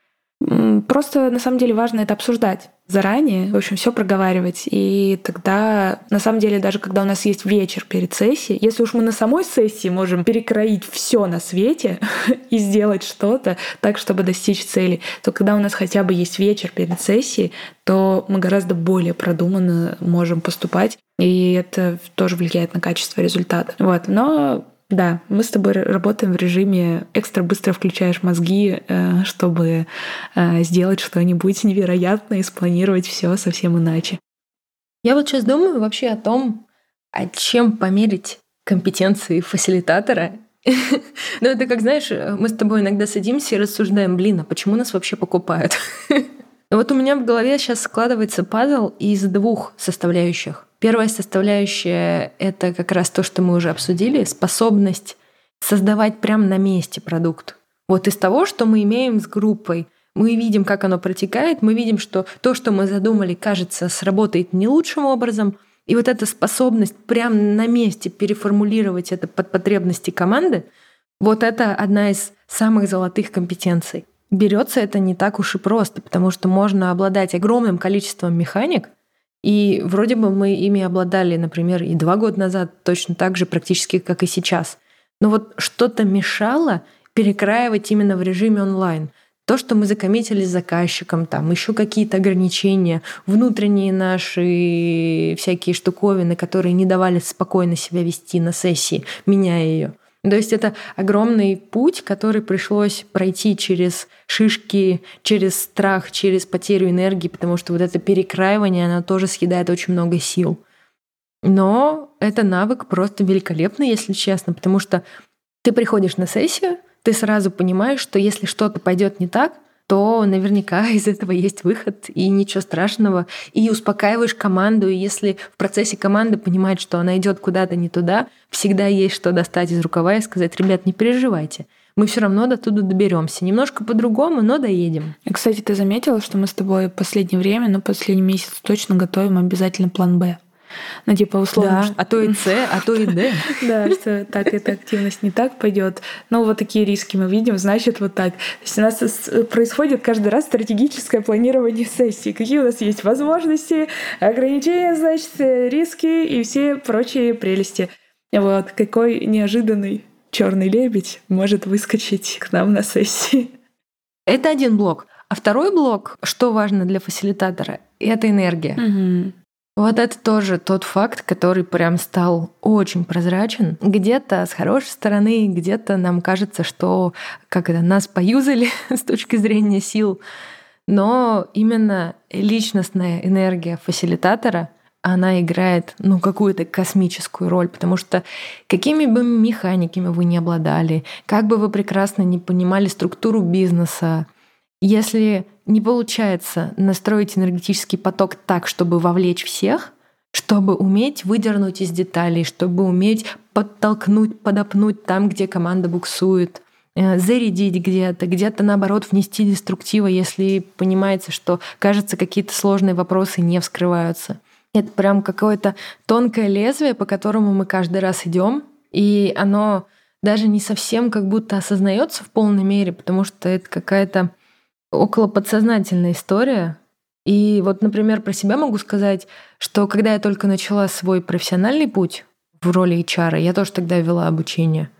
Просто на самом деле важно это обсуждать заранее, в общем, все проговаривать. И тогда, на самом деле, даже когда у нас есть вечер перед сессией, если уж мы на самой сессии можем перекроить все на свете и сделать что-то так, чтобы достичь цели, то когда у нас хотя бы есть вечер перед сессией, то мы гораздо более продуманно можем поступать, и это тоже влияет на качество результата. Вот. Но да, мы с тобой работаем в режиме экстра быстро включаешь мозги, э, чтобы э, сделать что-нибудь невероятное и спланировать все совсем иначе. Я вот сейчас думаю вообще о том, а чем померить компетенции фасилитатора. Ну, это как, знаешь, мы с тобой иногда садимся и рассуждаем, блин, а почему нас вообще покупают? Вот у меня в голове сейчас складывается пазл из двух составляющих. Первая составляющая — это как раз то, что мы уже обсудили, способность создавать прямо на месте продукт. Вот из того, что мы имеем с группой, мы видим, как оно протекает, мы видим, что то, что мы задумали, кажется, сработает не лучшим образом. И вот эта способность прямо на месте переформулировать это под потребности команды, вот это одна из самых золотых компетенций. Берется это не так уж и просто, потому что можно обладать огромным количеством механик, и вроде бы мы ими обладали, например, и два года назад точно так же практически, как и сейчас. Но вот что-то мешало перекраивать именно в режиме онлайн — то, что мы закоммитили с заказчиком, там еще какие-то ограничения, внутренние наши всякие штуковины, которые не давали спокойно себя вести на сессии, меняя ее. То есть это огромный путь, который пришлось пройти через шишки, через страх, через потерю энергии, потому что вот это перекраивание, оно тоже съедает очень много сил. Но это навык просто великолепный, если честно, потому что ты приходишь на сессию, ты сразу понимаешь, что если что-то пойдет не так, то наверняка из этого есть выход, и ничего страшного. И успокаиваешь команду, и если в процессе команды понимает, что она идет куда-то не туда, всегда есть что достать из рукава и сказать, ребят, не переживайте, мы все равно до туда доберемся. Немножко по-другому, но доедем. Кстати, ты заметила, что мы с тобой последнее время, ну, последний месяц точно готовим обязательно план Б. Ну, типа, условно. Да, а то и С, а то и Д. Да, что так эта активность не так пойдет. Но вот такие риски мы видим, значит, вот так. То есть у нас происходит каждый раз стратегическое планирование сессии. Какие у нас есть возможности, ограничения, значит, риски и все прочие прелести. Вот какой неожиданный черный лебедь может выскочить к нам на сессии. Это один блок. А второй блок, что важно для фасилитатора, это энергия. Угу. Вот это тоже тот факт, который прям стал очень прозрачен. Где-то с хорошей стороны, где-то нам кажется, что как это, нас поюзали с точки зрения сил. Но именно личностная энергия фасилитатора она играет ну, какую-то космическую роль, потому что какими бы механиками вы не обладали, как бы вы прекрасно не понимали структуру бизнеса, если не получается настроить энергетический поток так, чтобы вовлечь всех, чтобы уметь выдернуть из деталей, чтобы уметь подтолкнуть, подопнуть там, где команда буксует, э, зарядить где-то, где-то наоборот внести деструктива, если понимается, что, кажется, какие-то сложные вопросы не вскрываются. Это прям какое-то тонкое лезвие, по которому мы каждый раз идем, и оно даже не совсем как будто осознается в полной мере, потому что это какая-то около подсознательная история. И вот, например, про себя могу сказать, что когда я только начала свой профессиональный путь в роли HR, я тоже тогда вела обучение.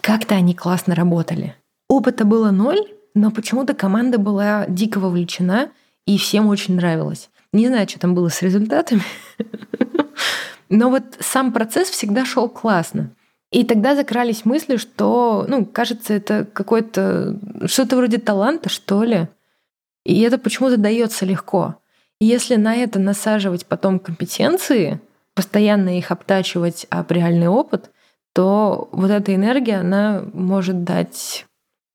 Как-то они классно работали. Опыта было ноль, но почему-то команда была дико вовлечена, и всем очень нравилось. Не знаю, что там было с результатами, но вот сам процесс всегда шел классно. И тогда закрались мысли, что, ну, кажется, это какое-то что-то вроде таланта, что ли. И это почему-то дается легко. И если на это насаживать потом компетенции, постоянно их обтачивать об реальный опыт, то вот эта энергия, она может дать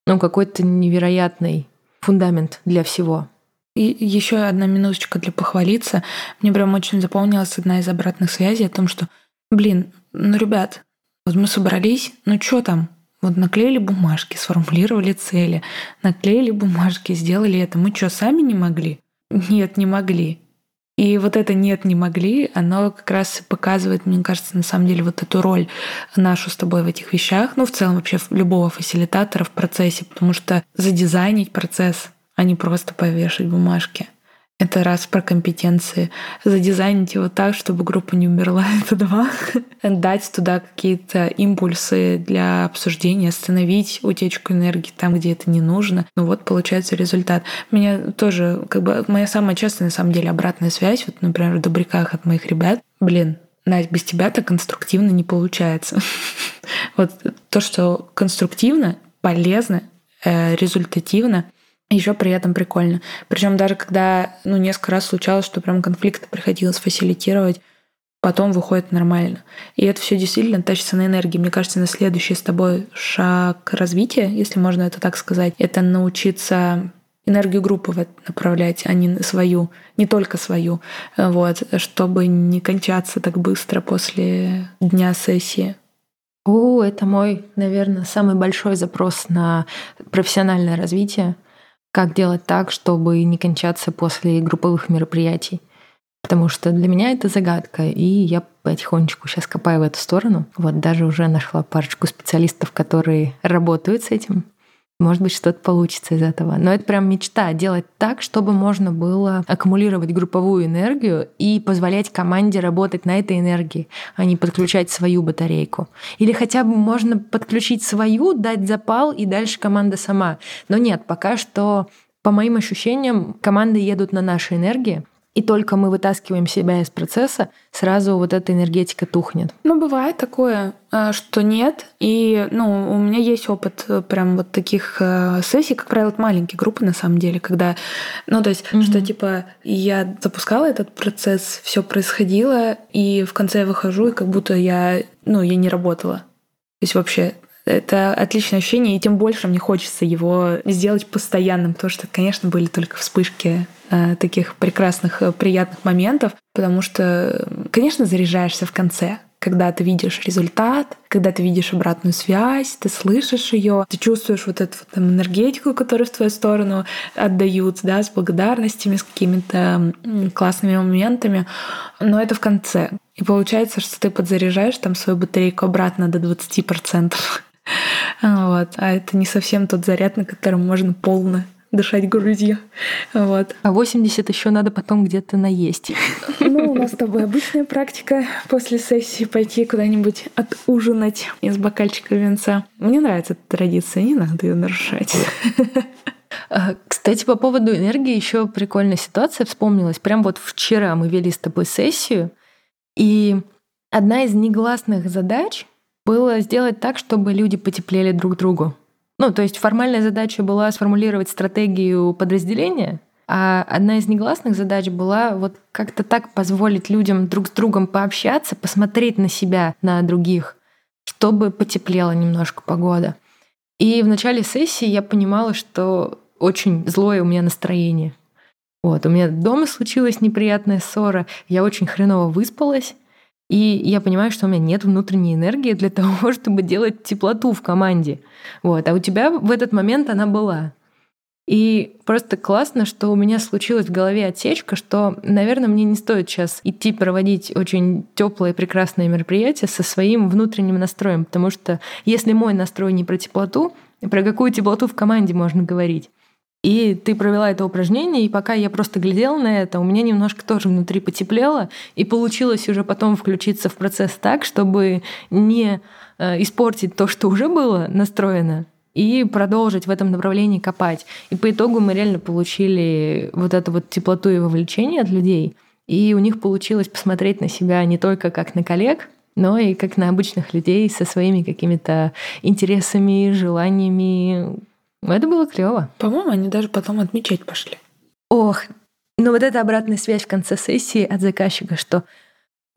ну, какой-то невероятный фундамент для всего. И еще одна минуточка для похвалиться. Мне прям очень запомнилась одна из обратных связей о том, что, блин, ну, ребят, вот мы собрались, ну что там? Вот наклеили бумажки, сформулировали цели, наклеили бумажки, сделали это. Мы что, сами не могли? Нет, не могли. И вот это «нет, не могли», оно как раз показывает, мне кажется, на самом деле вот эту роль нашу с тобой в этих вещах, ну, в целом вообще любого фасилитатора в процессе, потому что задизайнить процесс, а не просто повешать бумажки — это раз про компетенции. Задизайнить его так, чтобы группа не умерла. Это два. Дать туда какие-то импульсы для обсуждения, остановить утечку энергии там, где это не нужно. Ну вот получается результат. Меня тоже, как бы, моя самая частая, на самом деле, обратная связь, вот, например, в добряках от моих ребят. Блин, Надь, без тебя так конструктивно не получается. Вот то, что конструктивно, полезно, э, результативно — еще при этом прикольно. Причем даже когда, ну, несколько раз случалось, что прям конфликты приходилось фасилитировать, потом выходит нормально. И это все действительно тащится на энергии. Мне кажется, на следующий с тобой шаг развития, если можно это так сказать, это научиться энергию группы в это направлять, а не свою, не только свою, вот, чтобы не кончаться так быстро после дня сессии. О, это мой, наверное, самый большой запрос на профессиональное развитие. Как делать так, чтобы не кончаться после групповых мероприятий. Потому что для меня это загадка, и я потихонечку сейчас копаю в эту сторону. Вот даже уже нашла парочку специалистов, которые работают с этим. Может быть, что-то получится из этого. Но это прям мечта делать так, чтобы можно было аккумулировать групповую энергию и позволять команде работать на этой энергии, а не подключать свою батарейку. Или хотя бы можно подключить свою, дать запал, и дальше команда сама. Но нет, пока что, по моим ощущениям, команды едут на нашей энергии, и только мы вытаскиваем себя из процесса, сразу вот эта энергетика тухнет. Ну, бывает такое, э, что нет. И, ну, у меня есть опыт э, прям вот таких э, сессий, как правило, маленькие группы на самом деле, когда, ну, то есть, mm-hmm. что типа я запускала этот процесс, все происходило, и в конце я выхожу, и как будто я, ну, я не работала. То есть вообще это отличное ощущение, и тем больше мне хочется его сделать постоянным, потому что, конечно, были только вспышки э, таких прекрасных, э, приятных моментов, потому что, конечно, заряжаешься в конце, когда ты видишь результат, когда ты видишь обратную связь, ты слышишь ее, ты чувствуешь вот эту вот, там, энергетику, которую в твою сторону отдают, да, с благодарностями, с какими-то классными моментами, но это в конце. И получается, что ты подзаряжаешь там свою батарейку обратно до 20%. Вот. А это не совсем тот заряд, на котором можно полно дышать грудью. Вот. А 80 еще надо потом где-то наесть. Ну, у нас с тобой обычная практика после сессии пойти куда-нибудь отужинать из бокальчика венца. Мне нравится эта традиция, не надо ее нарушать. А, кстати, по поводу энергии еще прикольная ситуация вспомнилась. Прям вот вчера мы вели с тобой сессию, и одна из негласных задач — было сделать так, чтобы люди потеплели друг другу. Ну, то есть формальная задача была сформулировать стратегию подразделения, а одна из негласных задач была вот как-то так позволить людям друг с другом пообщаться, посмотреть на себя, на других, чтобы потеплела немножко погода. И в начале сессии я понимала, что очень злое у меня настроение. Вот, у меня дома случилась неприятная ссора, я очень хреново выспалась, и я понимаю, что у меня нет внутренней энергии для того, чтобы делать теплоту в команде. Вот. А у тебя в этот момент она была. И просто классно, что у меня случилась в голове отсечка, что, наверное, мне не стоит сейчас идти проводить очень теплое и прекрасное мероприятие со своим внутренним настроем, потому что если мой настрой не про теплоту, про какую теплоту в команде можно говорить? И ты провела это упражнение, и пока я просто глядела на это, у меня немножко тоже внутри потеплело, и получилось уже потом включиться в процесс так, чтобы не э, испортить то, что уже было настроено, и продолжить в этом направлении копать. И по итогу мы реально получили вот эту вот теплоту и вовлечение от людей, и у них получилось посмотреть на себя не только как на коллег, но и как на обычных людей со своими какими-то интересами, желаниями, это было клево. По-моему, они даже потом отмечать пошли. Ох, ну вот эта обратная связь в конце сессии от заказчика, что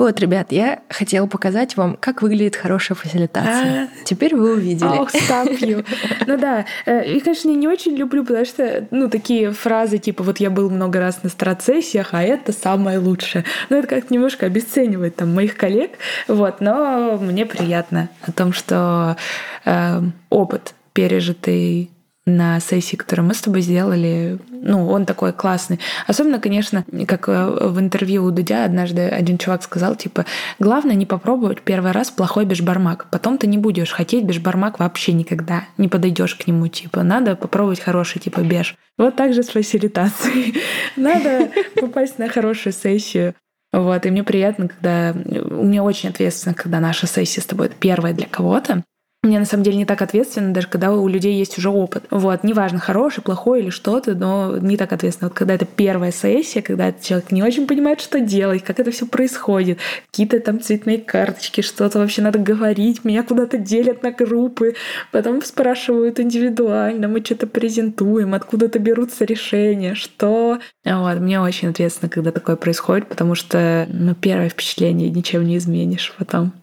вот, ребят, я хотела показать вам, как выглядит хорошая фасилитация. А, Теперь вы увидели. Ох, стапью. Ну да, э, и, конечно, не очень люблю, потому что, ну, такие фразы, типа, вот я был много раз на страцессиях, а это самое лучшее. Ну, это как-то немножко обесценивает там моих коллег, вот, но мне приятно о том, что э, опыт пережитый на сессии, которую мы с тобой сделали, ну, он такой классный. Особенно, конечно, как э, в интервью у Дудя однажды один чувак сказал, типа, главное не попробовать первый раз плохой бешбармак, потом ты не будешь хотеть бешбармак вообще никогда, не подойдешь к нему, типа, надо попробовать хороший, типа, беш. Вот так же с фасилитацией. Надо попасть на хорошую сессию. Вот, и мне приятно, когда... У меня очень ответственно, когда наша сессия с тобой первая для кого-то. Мне на самом деле не так ответственно, даже когда у людей есть уже опыт. Вот, неважно, хороший, плохой или что-то, но не так ответственно. Вот когда это первая сессия, когда человек не очень понимает, что делать, как это все происходит, какие-то там цветные карточки, что-то вообще надо говорить, меня куда-то делят на группы, потом спрашивают индивидуально, мы что-то презентуем, откуда-то берутся решения, что... Вот, мне очень ответственно, когда такое происходит, потому что, ну, первое впечатление ничем не изменишь потом.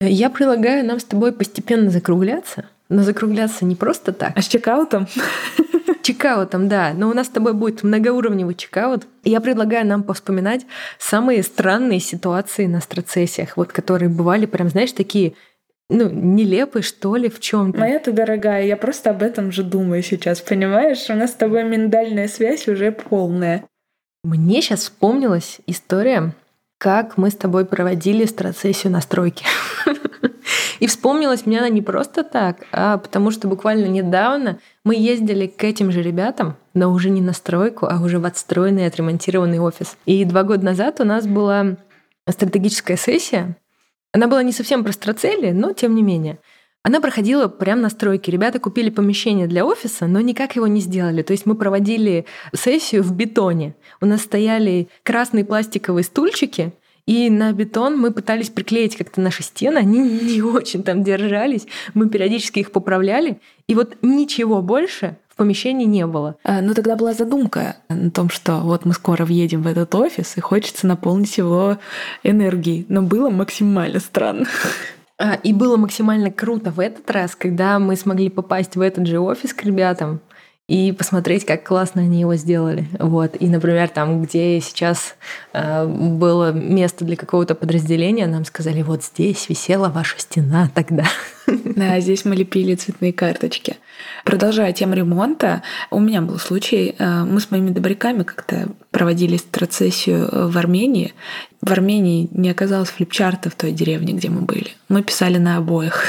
Я предлагаю нам с тобой постепенно закругляться, но закругляться не просто так. А с чекаутом? Чекаутом, да. Но у нас с тобой будет многоуровневый чекаут. Я предлагаю нам повспоминать самые странные ситуации на страцессиях, вот которые бывали прям, знаешь, такие ну, нелепый, что ли, в чем то Моя ты дорогая, я просто об этом же думаю сейчас, понимаешь? У нас с тобой миндальная связь уже полная. Мне сейчас вспомнилась история, как мы с тобой проводили страцессию на стройке. И вспомнилась мне она не просто так, а потому что буквально недавно мы ездили к этим же ребятам, но уже не на стройку, а уже в отстроенный, отремонтированный офис. И два года назад у нас была стратегическая сессия. Она была не совсем про страцели, но тем не менее. Она проходила прямо на стройке. Ребята купили помещение для офиса, но никак его не сделали. То есть мы проводили сессию в бетоне. У нас стояли красные пластиковые стульчики, и на бетон мы пытались приклеить как-то наши стены, они не очень там держались. Мы периодически их поправляли. И вот ничего больше в помещении не было. А, ну тогда была задумка о том, что вот мы скоро въедем в этот офис, и хочется наполнить его энергией. Но было максимально странно. А, и было максимально круто в этот раз, когда мы смогли попасть в этот же офис к ребятам и посмотреть, как классно они его сделали. Вот. И, например, там, где сейчас э, было место для какого-то подразделения, нам сказали, вот здесь висела ваша стена тогда. Да, здесь мы лепили цветные карточки. Продолжая тему ремонта, у меня был случай, э, мы с моими добряками как-то проводили процессию э, в Армении. В Армении не оказалось флипчарта в той деревне, где мы были. Мы писали на обоях.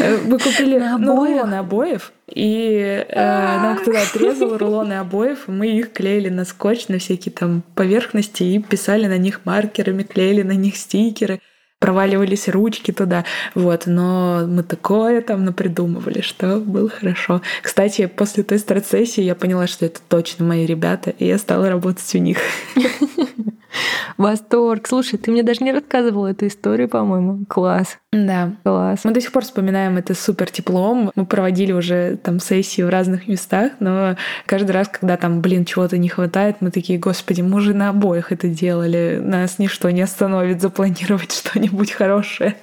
Э, мы купили ну, рулоны обоев, и э, нам кто-то отрезал рулоны обоев, мы их клеили на скотч, на всякие там поверхности, и писали на них маркерами, клеили на них стикеры проваливались ручки туда, вот, но мы такое там напридумывали, что было хорошо. Кстати, после той страцессии я поняла, что это точно мои ребята, и я стала работать у них. Восторг. Слушай, ты мне даже не рассказывала эту историю, по-моему. Класс. Да. Класс. Мы до сих пор вспоминаем это супер теплом. Мы проводили уже там сессии в разных местах, но каждый раз, когда там, блин, чего-то не хватает, мы такие, господи, мы же на обоих это делали. Нас ничто не остановит запланировать что-нибудь хорошее.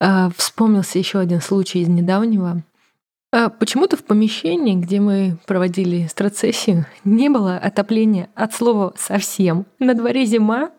А, вспомнился еще один случай из недавнего. А почему-то в помещении, где мы проводили страцессию, не было отопления от слова совсем. На дворе зима,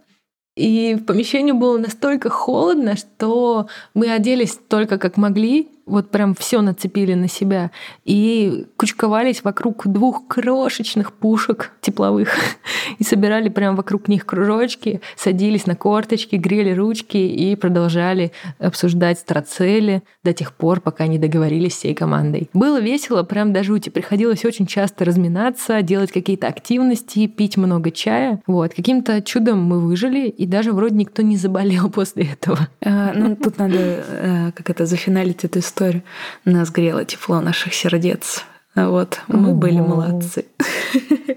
и в помещении было настолько холодно, что мы оделись только как могли, вот прям все нацепили на себя и кучковались вокруг двух крошечных пушек тепловых и собирали прям вокруг них кружочки, садились на корточки, грели ручки и продолжали обсуждать страцели до тех пор, пока не договорились всей командой. Было весело, прям до жути. Приходилось очень часто разминаться, делать какие-то активности, пить много чая. Вот. Каким-то чудом мы выжили, и даже вроде никто не заболел после этого. А, ну, тут надо э, как это зафиналить эту историю историю. Нас грело тепло наших сердец. Вот, мы были молодцы.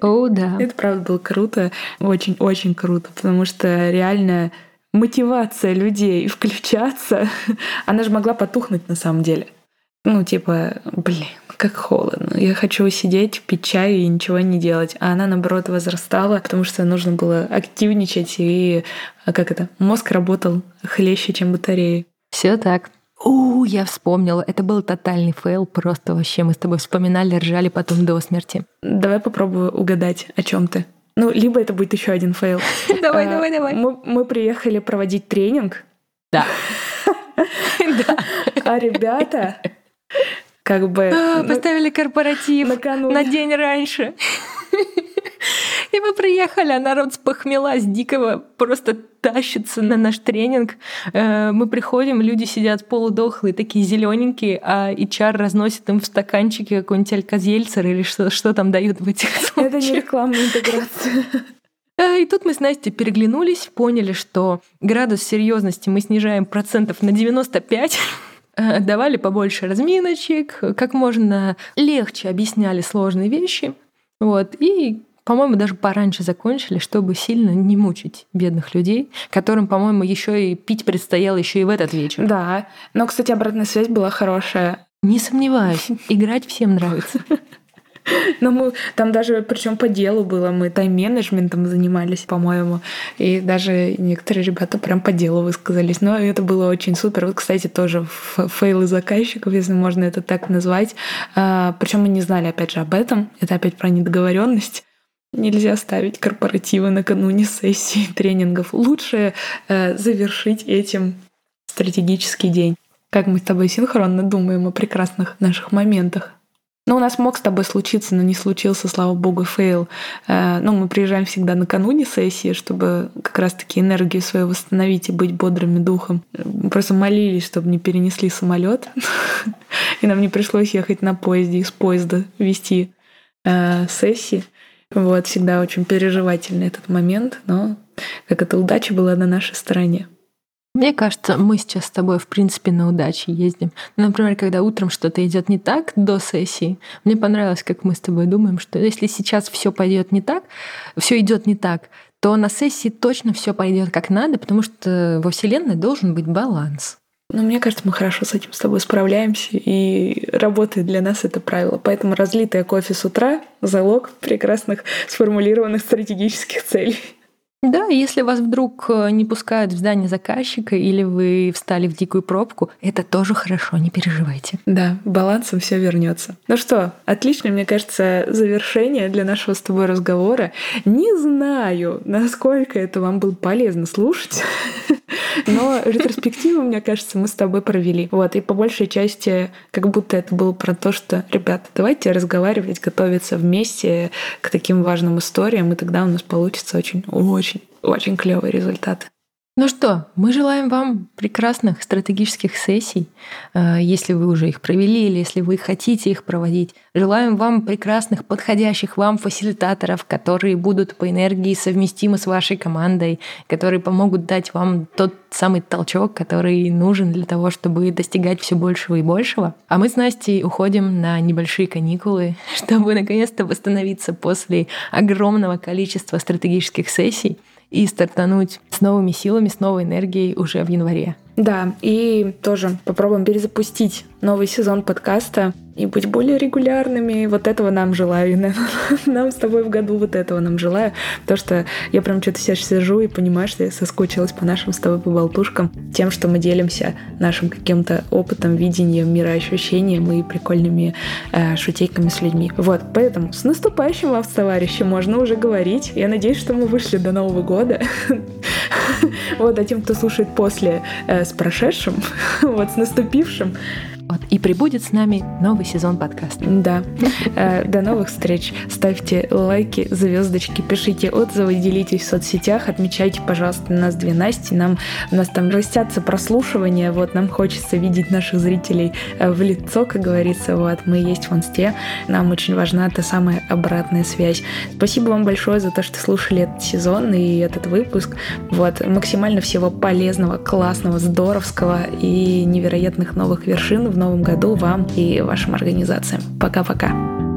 О, да. Это правда было круто, очень-очень круто, потому что реально мотивация людей включаться, она же могла потухнуть на самом деле. Ну, типа, блин, как холодно. Я хочу сидеть, пить чай и ничего не делать. А она, наоборот, возрастала, потому что нужно было активничать, и, а как это, мозг работал хлеще, чем батареи. Все так. У, я вспомнила. Это был тотальный fail. Просто вообще мы с тобой вспоминали, ржали потом до смерти. Давай попробую угадать, о чем ты. Ну, либо это будет еще один fail. Давай, давай, давай. Мы приехали проводить тренинг. Да. А ребята как бы... А, ну, поставили корпоратив на день раньше. И мы приехали, а народ с дикого просто тащится на наш тренинг. Э, мы приходим, люди сидят полудохлые, такие зелененькие, а HR разносит им в стаканчике какой-нибудь алькозельцер или что, что там дают в этих случаях. Это не рекламная интеграция. Э, и тут мы с Настей переглянулись, поняли, что градус серьезности мы снижаем процентов на 95 э, давали побольше разминочек, как можно легче объясняли сложные вещи. Вот. И по-моему, даже пораньше закончили, чтобы сильно не мучить бедных людей, которым, по-моему, еще и пить предстояло еще и в этот вечер. Да, но, кстати, обратная связь была хорошая. Не сомневаюсь, играть всем нравится. Но мы там даже, причем по делу было, мы тайм-менеджментом занимались, по-моему, и даже некоторые ребята прям по делу высказались. Но это было очень супер. Вот, кстати, тоже фейлы заказчиков, если можно это так назвать. А, причем мы не знали, опять же, об этом. Это опять про недоговоренность. Нельзя ставить корпоративы накануне сессии тренингов. Лучше э, завершить этим стратегический день. Как мы с тобой синхронно думаем о прекрасных наших моментах. Ну, у нас мог с тобой случиться, но не случился, слава богу, fail. Э, ну, мы приезжаем всегда накануне сессии, чтобы как раз-таки энергию свою восстановить и быть бодрыми духом. Мы просто молились, чтобы не перенесли самолет, и нам не пришлось ехать на поезде, из поезда вести э, сессии. Вот, всегда очень переживательный этот момент, но как это удача была на нашей стороне. Мне кажется, мы сейчас с тобой, в принципе, на удаче ездим. Ну, например, когда утром что-то идет не так до сессии, мне понравилось, как мы с тобой думаем, что если сейчас все пойдет не так, все идет не так, то на сессии точно все пойдет как надо, потому что во Вселенной должен быть баланс. Ну, мне кажется, мы хорошо с этим с тобой справляемся, и работает для нас это правило. Поэтому разлитое кофе с утра — залог прекрасных сформулированных стратегических целей. Да, если вас вдруг э, не пускают в здание заказчика или вы встали в дикую пробку, это тоже хорошо, не переживайте. Да, балансом все вернется. Ну что, отлично, мне кажется, завершение для нашего с тобой разговора. Не знаю, насколько это вам было полезно слушать, но ретроспективу, мне кажется, мы с тобой провели. Вот, и по большей части как будто это было про то, что, ребята, давайте разговаривать, готовиться вместе к таким важным историям, и тогда у нас получится очень-очень очень клевые результаты. Ну что, мы желаем вам прекрасных стратегических сессий, э, если вы уже их провели или если вы хотите их проводить. Желаем вам прекрасных, подходящих вам фасилитаторов, которые будут по энергии совместимы с вашей командой, которые помогут дать вам тот самый толчок, который нужен для того, чтобы достигать все большего и большего. А мы с Настей уходим на небольшие каникулы, чтобы наконец-то восстановиться после огромного количества стратегических сессий и стартануть с новыми силами, с новой энергией уже в январе. Да, и тоже попробуем перезапустить новый сезон подкаста и быть более регулярными. Вот этого нам желаю. Нам с тобой в году вот этого нам желаю. То, что я прям что-то сейчас сижу и понимаю, что я соскучилась по нашим с тобой поболтушкам, тем, что мы делимся нашим каким-то опытом, видением, мироощущением и прикольными э, шутейками с людьми. Вот, поэтому с наступающим вас, товарищи, можно уже говорить. Я надеюсь, что мы вышли до Нового года. Вот, а тем, кто слушает после, э, с прошедшим, вот, с наступившим, вот. И прибудет с нами новый сезон подкаста. Да. Э, до новых встреч. Ставьте лайки, звездочки, пишите отзывы, делитесь в соцсетях, отмечайте, пожалуйста, нас две Насти. Нам, у нас там растятся прослушивания, вот нам хочется видеть наших зрителей э, в лицо, как говорится. Вот мы есть в инсте. Нам очень важна та самая обратная связь. Спасибо вам большое за то, что слушали этот сезон и этот выпуск. Вот максимально всего полезного, классного, здоровского и невероятных новых вершин в новом году вам и вашим организациям. Пока-пока.